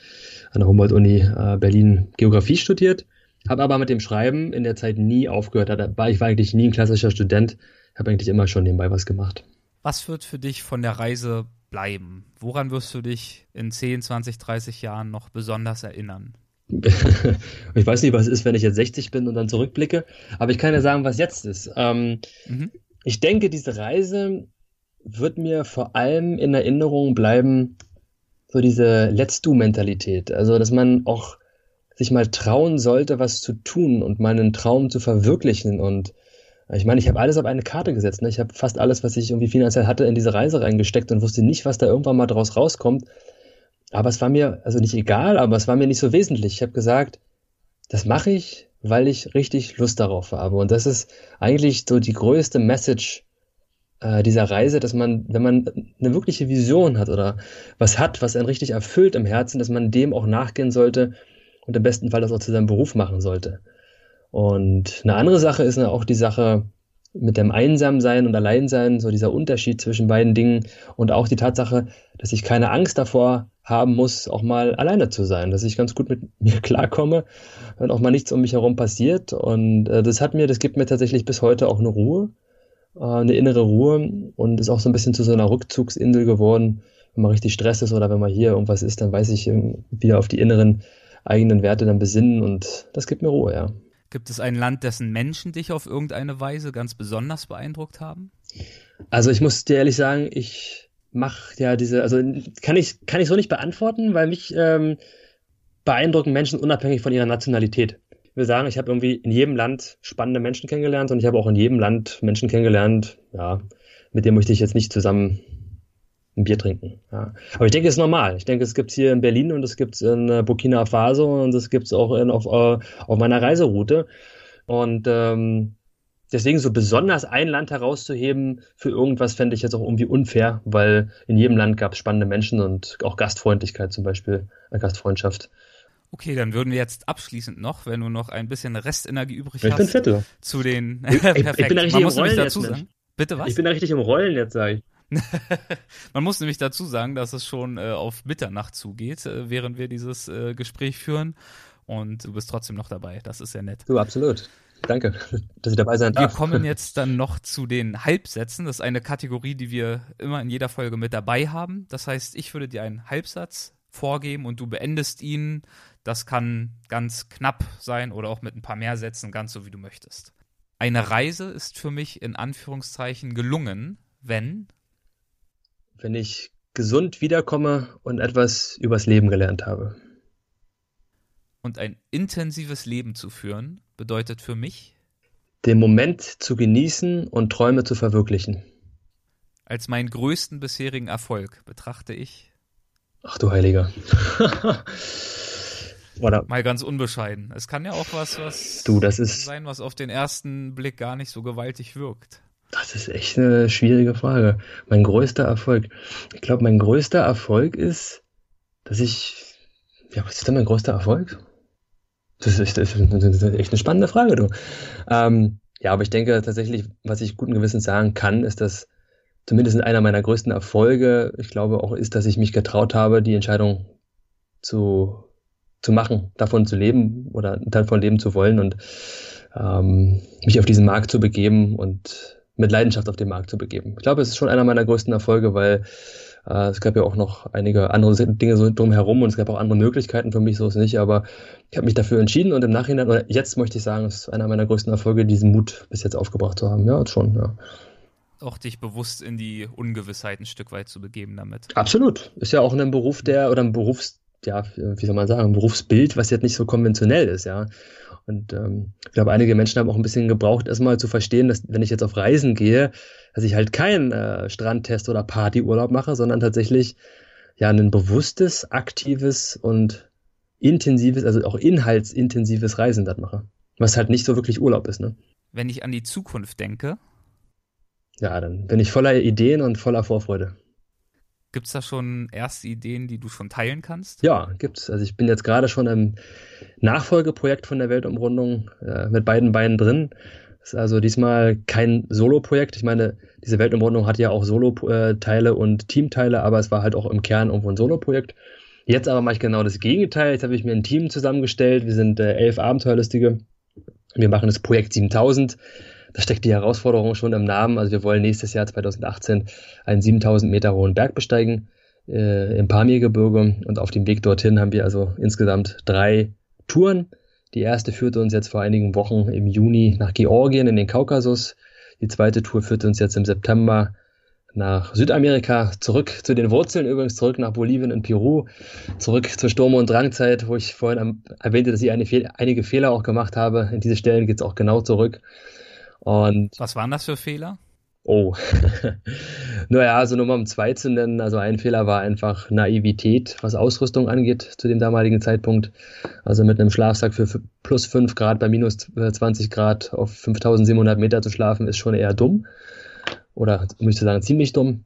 S3: an der Humboldt-Uni äh, Berlin Geografie studiert, habe aber mit dem Schreiben in der Zeit nie aufgehört, da war ich war eigentlich nie ein klassischer Student, habe eigentlich immer schon nebenbei was gemacht.
S1: Was wird für dich von der Reise bleiben? Woran wirst du dich in 10, 20, 30 Jahren noch besonders erinnern?
S3: ich weiß nicht, was ist, wenn ich jetzt 60 bin und dann zurückblicke, aber ich kann ja sagen, was jetzt ist. Ähm, mhm. Ich denke, diese Reise wird mir vor allem in Erinnerung bleiben, so diese Let's Do-Mentalität. Also, dass man auch sich mal trauen sollte, was zu tun und meinen Traum zu verwirklichen. Und ich meine, ich habe alles auf eine Karte gesetzt. Ne? Ich habe fast alles, was ich irgendwie finanziell hatte, in diese Reise reingesteckt und wusste nicht, was da irgendwann mal draus rauskommt. Aber es war mir, also nicht egal, aber es war mir nicht so wesentlich. Ich habe gesagt, das mache ich, weil ich richtig Lust darauf habe. Und das ist eigentlich so die größte Message äh, dieser Reise, dass man, wenn man eine wirkliche Vision hat oder was hat, was einen richtig erfüllt im Herzen, dass man dem auch nachgehen sollte und im besten Fall das auch zu seinem Beruf machen sollte. Und eine andere Sache ist auch die Sache mit dem Einsamsein und Alleinsein, so dieser Unterschied zwischen beiden Dingen und auch die Tatsache, dass ich keine Angst davor haben muss, auch mal alleine zu sein, dass ich ganz gut mit mir klarkomme und auch mal nichts um mich herum passiert. Und äh, das hat mir, das gibt mir tatsächlich bis heute auch eine Ruhe, äh, eine innere Ruhe und ist auch so ein bisschen zu so einer Rückzugsinsel geworden. Wenn man richtig Stress ist oder wenn man hier irgendwas ist, dann weiß ich wieder auf die inneren eigenen Werte dann besinnen und das gibt mir Ruhe, ja.
S1: Gibt es ein Land, dessen Menschen dich auf irgendeine Weise ganz besonders beeindruckt haben?
S3: Also ich muss dir ehrlich sagen, ich mache ja diese, also kann ich, kann ich so nicht beantworten, weil mich ähm, beeindrucken Menschen unabhängig von ihrer Nationalität. Ich will sagen, ich habe irgendwie in jedem Land spannende Menschen kennengelernt und ich habe auch in jedem Land Menschen kennengelernt, ja, mit denen möchte ich jetzt nicht zusammen ein Bier trinken. Ja. Aber ich denke, es ist normal. Ich denke, es gibt hier in Berlin und es gibt in äh, Burkina Faso und es gibt es auch in, auf, äh, auf meiner Reiseroute. Und ähm, deswegen so besonders ein Land herauszuheben für irgendwas fände ich jetzt auch irgendwie unfair, weil in jedem Land gab es spannende Menschen und auch Gastfreundlichkeit zum Beispiel, äh, Gastfreundschaft.
S1: Okay, dann würden wir jetzt abschließend noch, wenn du noch ein bisschen Restenergie übrig
S3: ich
S1: hast,
S3: bin Viertel.
S1: zu den
S3: ich, ich, bin da richtig
S1: Man
S3: im Rollen
S1: dazu
S3: jetzt,
S1: sagen. Bitte was?
S3: Ich bin da richtig im Rollen jetzt, sage ich.
S1: Man muss nämlich dazu sagen, dass es schon äh, auf Mitternacht zugeht, äh, während wir dieses äh, Gespräch führen. Und du bist trotzdem noch dabei. Das ist ja nett.
S3: Du, absolut. Danke, dass ich dabei sein
S1: darf. Wir kommen jetzt dann noch zu den Halbsätzen. Das ist eine Kategorie, die wir immer in jeder Folge mit dabei haben. Das heißt, ich würde dir einen Halbsatz vorgeben und du beendest ihn. Das kann ganz knapp sein oder auch mit ein paar mehr Sätzen, ganz so wie du möchtest. Eine Reise ist für mich in Anführungszeichen gelungen, wenn
S3: wenn ich gesund wiederkomme und etwas übers Leben gelernt habe.
S1: Und ein intensives Leben zu führen bedeutet für mich?
S3: den Moment zu genießen und Träume zu verwirklichen.
S1: Als meinen größten bisherigen Erfolg betrachte ich.
S3: Ach du Heiliger.
S1: Oder Mal ganz unbescheiden. Es kann ja auch was, was
S3: du, das ist,
S1: sein, was auf den ersten Blick gar nicht so gewaltig wirkt.
S3: Das ist echt eine schwierige Frage. Mein größter Erfolg. Ich glaube, mein größter Erfolg ist, dass ich. Ja, was ist denn mein größter Erfolg? Das ist, das ist echt eine spannende Frage, du. Ähm, ja, aber ich denke tatsächlich, was ich guten Gewissens sagen kann, ist, dass zumindest einer meiner größten Erfolge, ich glaube auch, ist, dass ich mich getraut habe, die Entscheidung zu zu machen, davon zu leben oder davon leben zu wollen und ähm, mich auf diesen Markt zu begeben und mit Leidenschaft auf den Markt zu begeben. Ich glaube, es ist schon einer meiner größten Erfolge, weil äh, es gab ja auch noch einige andere Dinge so drumherum und es gab auch andere Möglichkeiten für mich, so ist es nicht, aber ich habe mich dafür entschieden und im Nachhinein, oder jetzt möchte ich sagen, es ist einer meiner größten Erfolge, diesen Mut bis jetzt aufgebracht zu haben. Ja, schon, ja.
S1: Auch dich bewusst in die Ungewissheit ein Stück weit zu begeben damit.
S3: Absolut. Ist ja auch ein Beruf, der, oder ein Berufs ja, wie soll man sagen, ein Berufsbild, was jetzt nicht so konventionell ist, ja. Und ähm, ich glaube, einige Menschen haben auch ein bisschen gebraucht, erstmal zu verstehen, dass wenn ich jetzt auf Reisen gehe, dass ich halt keinen äh, Strandtest oder Partyurlaub mache, sondern tatsächlich ja ein bewusstes, aktives und intensives, also auch inhaltsintensives Reisen dort mache. Was halt nicht so wirklich Urlaub ist, ne?
S1: Wenn ich an die Zukunft denke.
S3: Ja, dann bin ich voller Ideen und voller Vorfreude.
S1: Gibt es da schon erste Ideen, die du schon teilen kannst?
S3: Ja, gibt's. Also ich bin jetzt gerade schon im Nachfolgeprojekt von der Weltumrundung äh, mit beiden Beinen drin. Ist also diesmal kein Solo-Projekt. Ich meine, diese Weltumrundung hat ja auch Solo-Teile und Teamteile, aber es war halt auch im Kern irgendwo ein Solo-Projekt. Jetzt aber mache ich genau das Gegenteil. Jetzt habe ich mir ein Team zusammengestellt. Wir sind äh, elf Abenteuerlustige. Wir machen das Projekt 7000 da steckt die Herausforderung schon im Namen. Also wir wollen nächstes Jahr 2018 einen 7000 Meter hohen Berg besteigen äh, im Pamirgebirge und auf dem Weg dorthin haben wir also insgesamt drei Touren. Die erste führte uns jetzt vor einigen Wochen im Juni nach Georgien in den Kaukasus. Die zweite Tour führte uns jetzt im September nach Südamerika, zurück zu den Wurzeln, übrigens zurück nach Bolivien und Peru, zurück zur Sturm- und Drangzeit, wo ich vorhin erwähnte, dass ich eine, einige Fehler auch gemacht habe. In diese Stellen geht es auch genau zurück. Und
S1: Was waren das für Fehler?
S3: Oh, naja, also nur mal um zwei zu nennen. Also ein Fehler war einfach Naivität, was Ausrüstung angeht zu dem damaligen Zeitpunkt. Also mit einem Schlafsack für plus 5 Grad bei minus 20 äh, Grad auf 5700 Meter zu schlafen, ist schon eher dumm. Oder um nicht zu sagen, ziemlich dumm.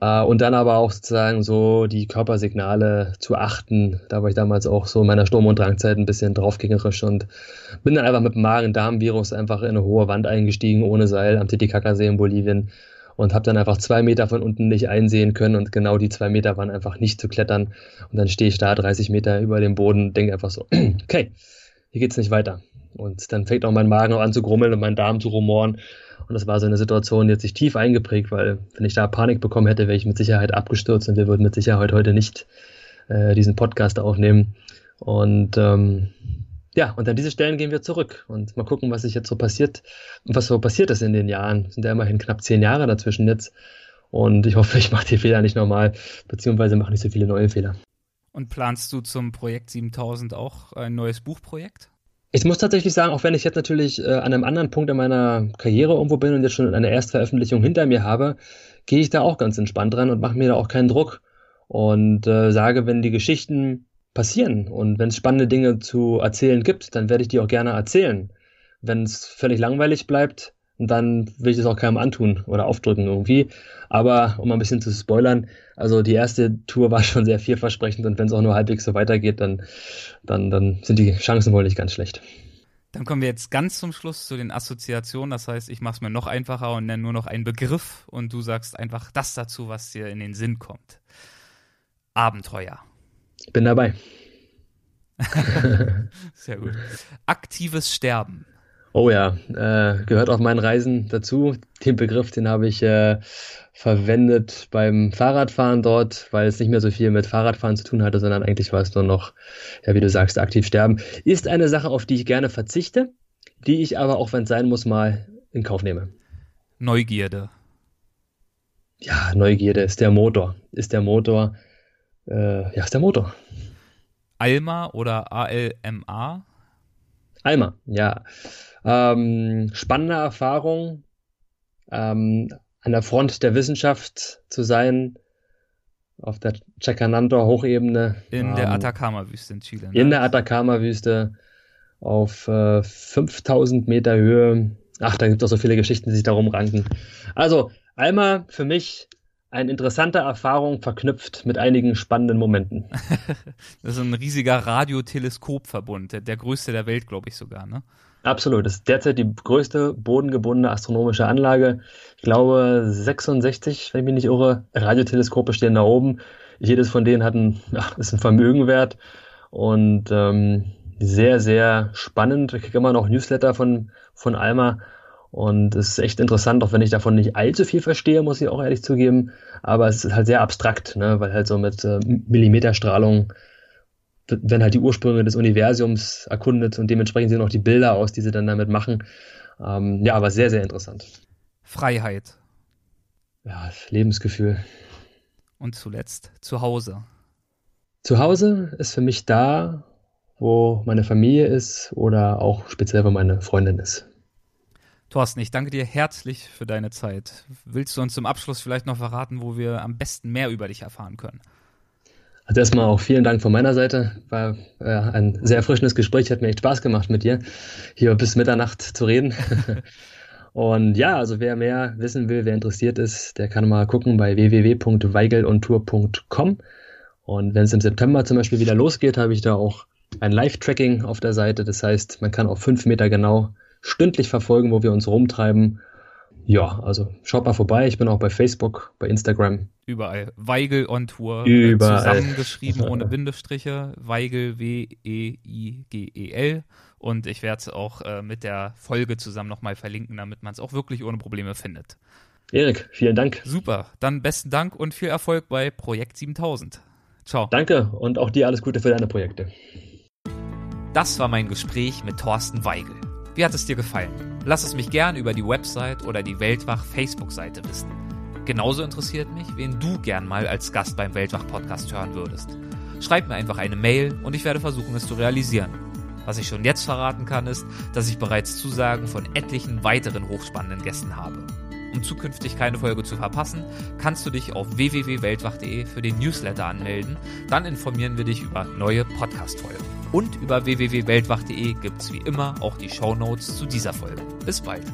S3: Äh, und dann aber auch sozusagen so die Körpersignale zu achten. Da war ich damals auch so in meiner Sturm- und Drangzeit ein bisschen draufgängerisch und bin dann einfach mit dem Magen-Darm-Virus einfach in eine hohe Wand eingestiegen, ohne Seil, am Titicacasee in Bolivien und habe dann einfach zwei Meter von unten nicht einsehen können und genau die zwei Meter waren einfach nicht zu klettern. Und dann stehe ich da 30 Meter über dem Boden denke einfach so, okay, hier geht's nicht weiter. Und dann fängt auch mein Magen auch an zu grummeln und mein Darm zu rumoren. Und das war so eine Situation, die hat sich tief eingeprägt, weil wenn ich da Panik bekommen hätte, wäre ich mit Sicherheit abgestürzt und wir würden mit Sicherheit heute nicht äh, diesen Podcast aufnehmen. Und ähm, ja, und an diese Stellen gehen wir zurück und mal gucken, was sich jetzt so passiert und was so passiert ist in den Jahren. Sind ja immerhin knapp zehn Jahre dazwischen jetzt. Und ich hoffe, ich mache die Fehler nicht nochmal, beziehungsweise mache nicht so viele neue Fehler.
S1: Und planst du zum Projekt 7000 auch ein neues Buchprojekt?
S3: Ich muss tatsächlich sagen, auch wenn ich jetzt natürlich äh, an einem anderen Punkt in meiner Karriere irgendwo bin und jetzt schon eine Erstveröffentlichung hinter mir habe, gehe ich da auch ganz entspannt dran und mache mir da auch keinen Druck und äh, sage, wenn die Geschichten passieren und wenn es spannende Dinge zu erzählen gibt, dann werde ich die auch gerne erzählen. Wenn es völlig langweilig bleibt, dann will ich das auch keinem antun oder aufdrücken irgendwie. Aber um ein bisschen zu spoilern, also die erste Tour war schon sehr vielversprechend und wenn es auch nur halbwegs so weitergeht, dann, dann, dann sind die Chancen wohl nicht ganz schlecht.
S1: Dann kommen wir jetzt ganz zum Schluss zu den Assoziationen. Das heißt, ich mache es mir noch einfacher und nenne nur noch einen Begriff und du sagst einfach das dazu, was dir in den Sinn kommt. Abenteuer.
S3: Ich bin dabei.
S1: Sehr gut. Aktives Sterben.
S3: Oh ja, äh, gehört auf meinen Reisen dazu. Den Begriff, den habe ich äh, verwendet beim Fahrradfahren dort, weil es nicht mehr so viel mit Fahrradfahren zu tun hatte, sondern eigentlich war es nur noch, ja, wie du sagst, aktiv sterben. Ist eine Sache, auf die ich gerne verzichte, die ich aber auch, wenn es sein muss, mal in Kauf nehme.
S1: Neugierde.
S3: Ja, Neugierde ist der Motor. Ist der Motor. Äh, ja, ist der Motor.
S1: Alma oder ALMA?
S3: Alma, ja. Ähm, spannende Erfahrung, ähm, an der Front der Wissenschaft zu sein, auf der Chacananto Hochebene.
S1: In
S3: ähm,
S1: der Atacama-Wüste in Chile. Ne?
S3: In der Atacama-Wüste auf äh, 5000 Meter Höhe. Ach, da gibt es auch so viele Geschichten, die sich darum ranken. Also, Alma für mich eine interessante Erfahrung verknüpft mit einigen spannenden Momenten.
S1: das ist ein riesiger Radioteleskopverbund, der, der größte der Welt, glaube ich sogar, ne?
S3: Absolut. Das ist derzeit die größte bodengebundene astronomische Anlage. Ich glaube, 66, wenn ich mich nicht irre, Radioteleskope stehen da oben. Jedes von denen hat ein, ja, ist ein Vermögen wert und ähm, sehr, sehr spannend. Ich kriege immer noch Newsletter von, von Alma und es ist echt interessant, auch wenn ich davon nicht allzu viel verstehe, muss ich auch ehrlich zugeben. Aber es ist halt sehr abstrakt, ne? weil halt so mit äh, Millimeterstrahlung werden halt die Ursprünge des Universums erkundet und dementsprechend sehen auch die Bilder aus, die sie dann damit machen. Ähm, ja, aber sehr, sehr interessant.
S1: Freiheit.
S3: Ja, Lebensgefühl.
S1: Und zuletzt zu Hause.
S3: Zu Hause ist für mich da, wo meine Familie ist oder auch speziell, wo meine Freundin ist.
S1: Thorsten, ich danke dir herzlich für deine Zeit. Willst du uns zum Abschluss vielleicht noch verraten, wo wir am besten mehr über dich erfahren können?
S3: Also erstmal auch vielen Dank von meiner Seite. War äh, ein sehr erfrischendes Gespräch, hat mir echt Spaß gemacht mit dir, hier bis Mitternacht zu reden. Und ja, also wer mehr wissen will, wer interessiert ist, der kann mal gucken bei www.weigelontour.com. Und wenn es im September zum Beispiel wieder losgeht, habe ich da auch ein Live-Tracking auf der Seite. Das heißt, man kann auf fünf Meter genau stündlich verfolgen, wo wir uns rumtreiben ja, also schaut mal vorbei. Ich bin auch bei Facebook, bei Instagram.
S1: Überall. Weigel on Tour.
S3: Überall.
S1: Zusammengeschrieben ohne Bindestriche. Weigel, W-E-I-G-E-L. Und ich werde es auch äh, mit der Folge zusammen nochmal verlinken, damit man es auch wirklich ohne Probleme findet.
S3: Erik, vielen Dank.
S1: Super. Dann besten Dank und viel Erfolg bei Projekt 7000. Ciao.
S3: Danke und auch dir alles Gute für deine Projekte.
S1: Das war mein Gespräch mit Thorsten Weigel. Wie hat es dir gefallen? Lass es mich gern über die Website oder die Weltwach Facebook-Seite wissen. Genauso interessiert mich, wen du gern mal als Gast beim Weltwach-Podcast hören würdest. Schreib mir einfach eine Mail und ich werde versuchen, es zu realisieren. Was ich schon jetzt verraten kann, ist, dass ich bereits Zusagen von etlichen weiteren hochspannenden Gästen habe. Um zukünftig keine Folge zu verpassen, kannst du dich auf www.weltwach.de für den Newsletter anmelden. Dann informieren wir dich über neue Podcast-Folgen. Und über www.weltwach.de gibt es wie immer auch die Show Notes zu dieser Folge. Bis bald.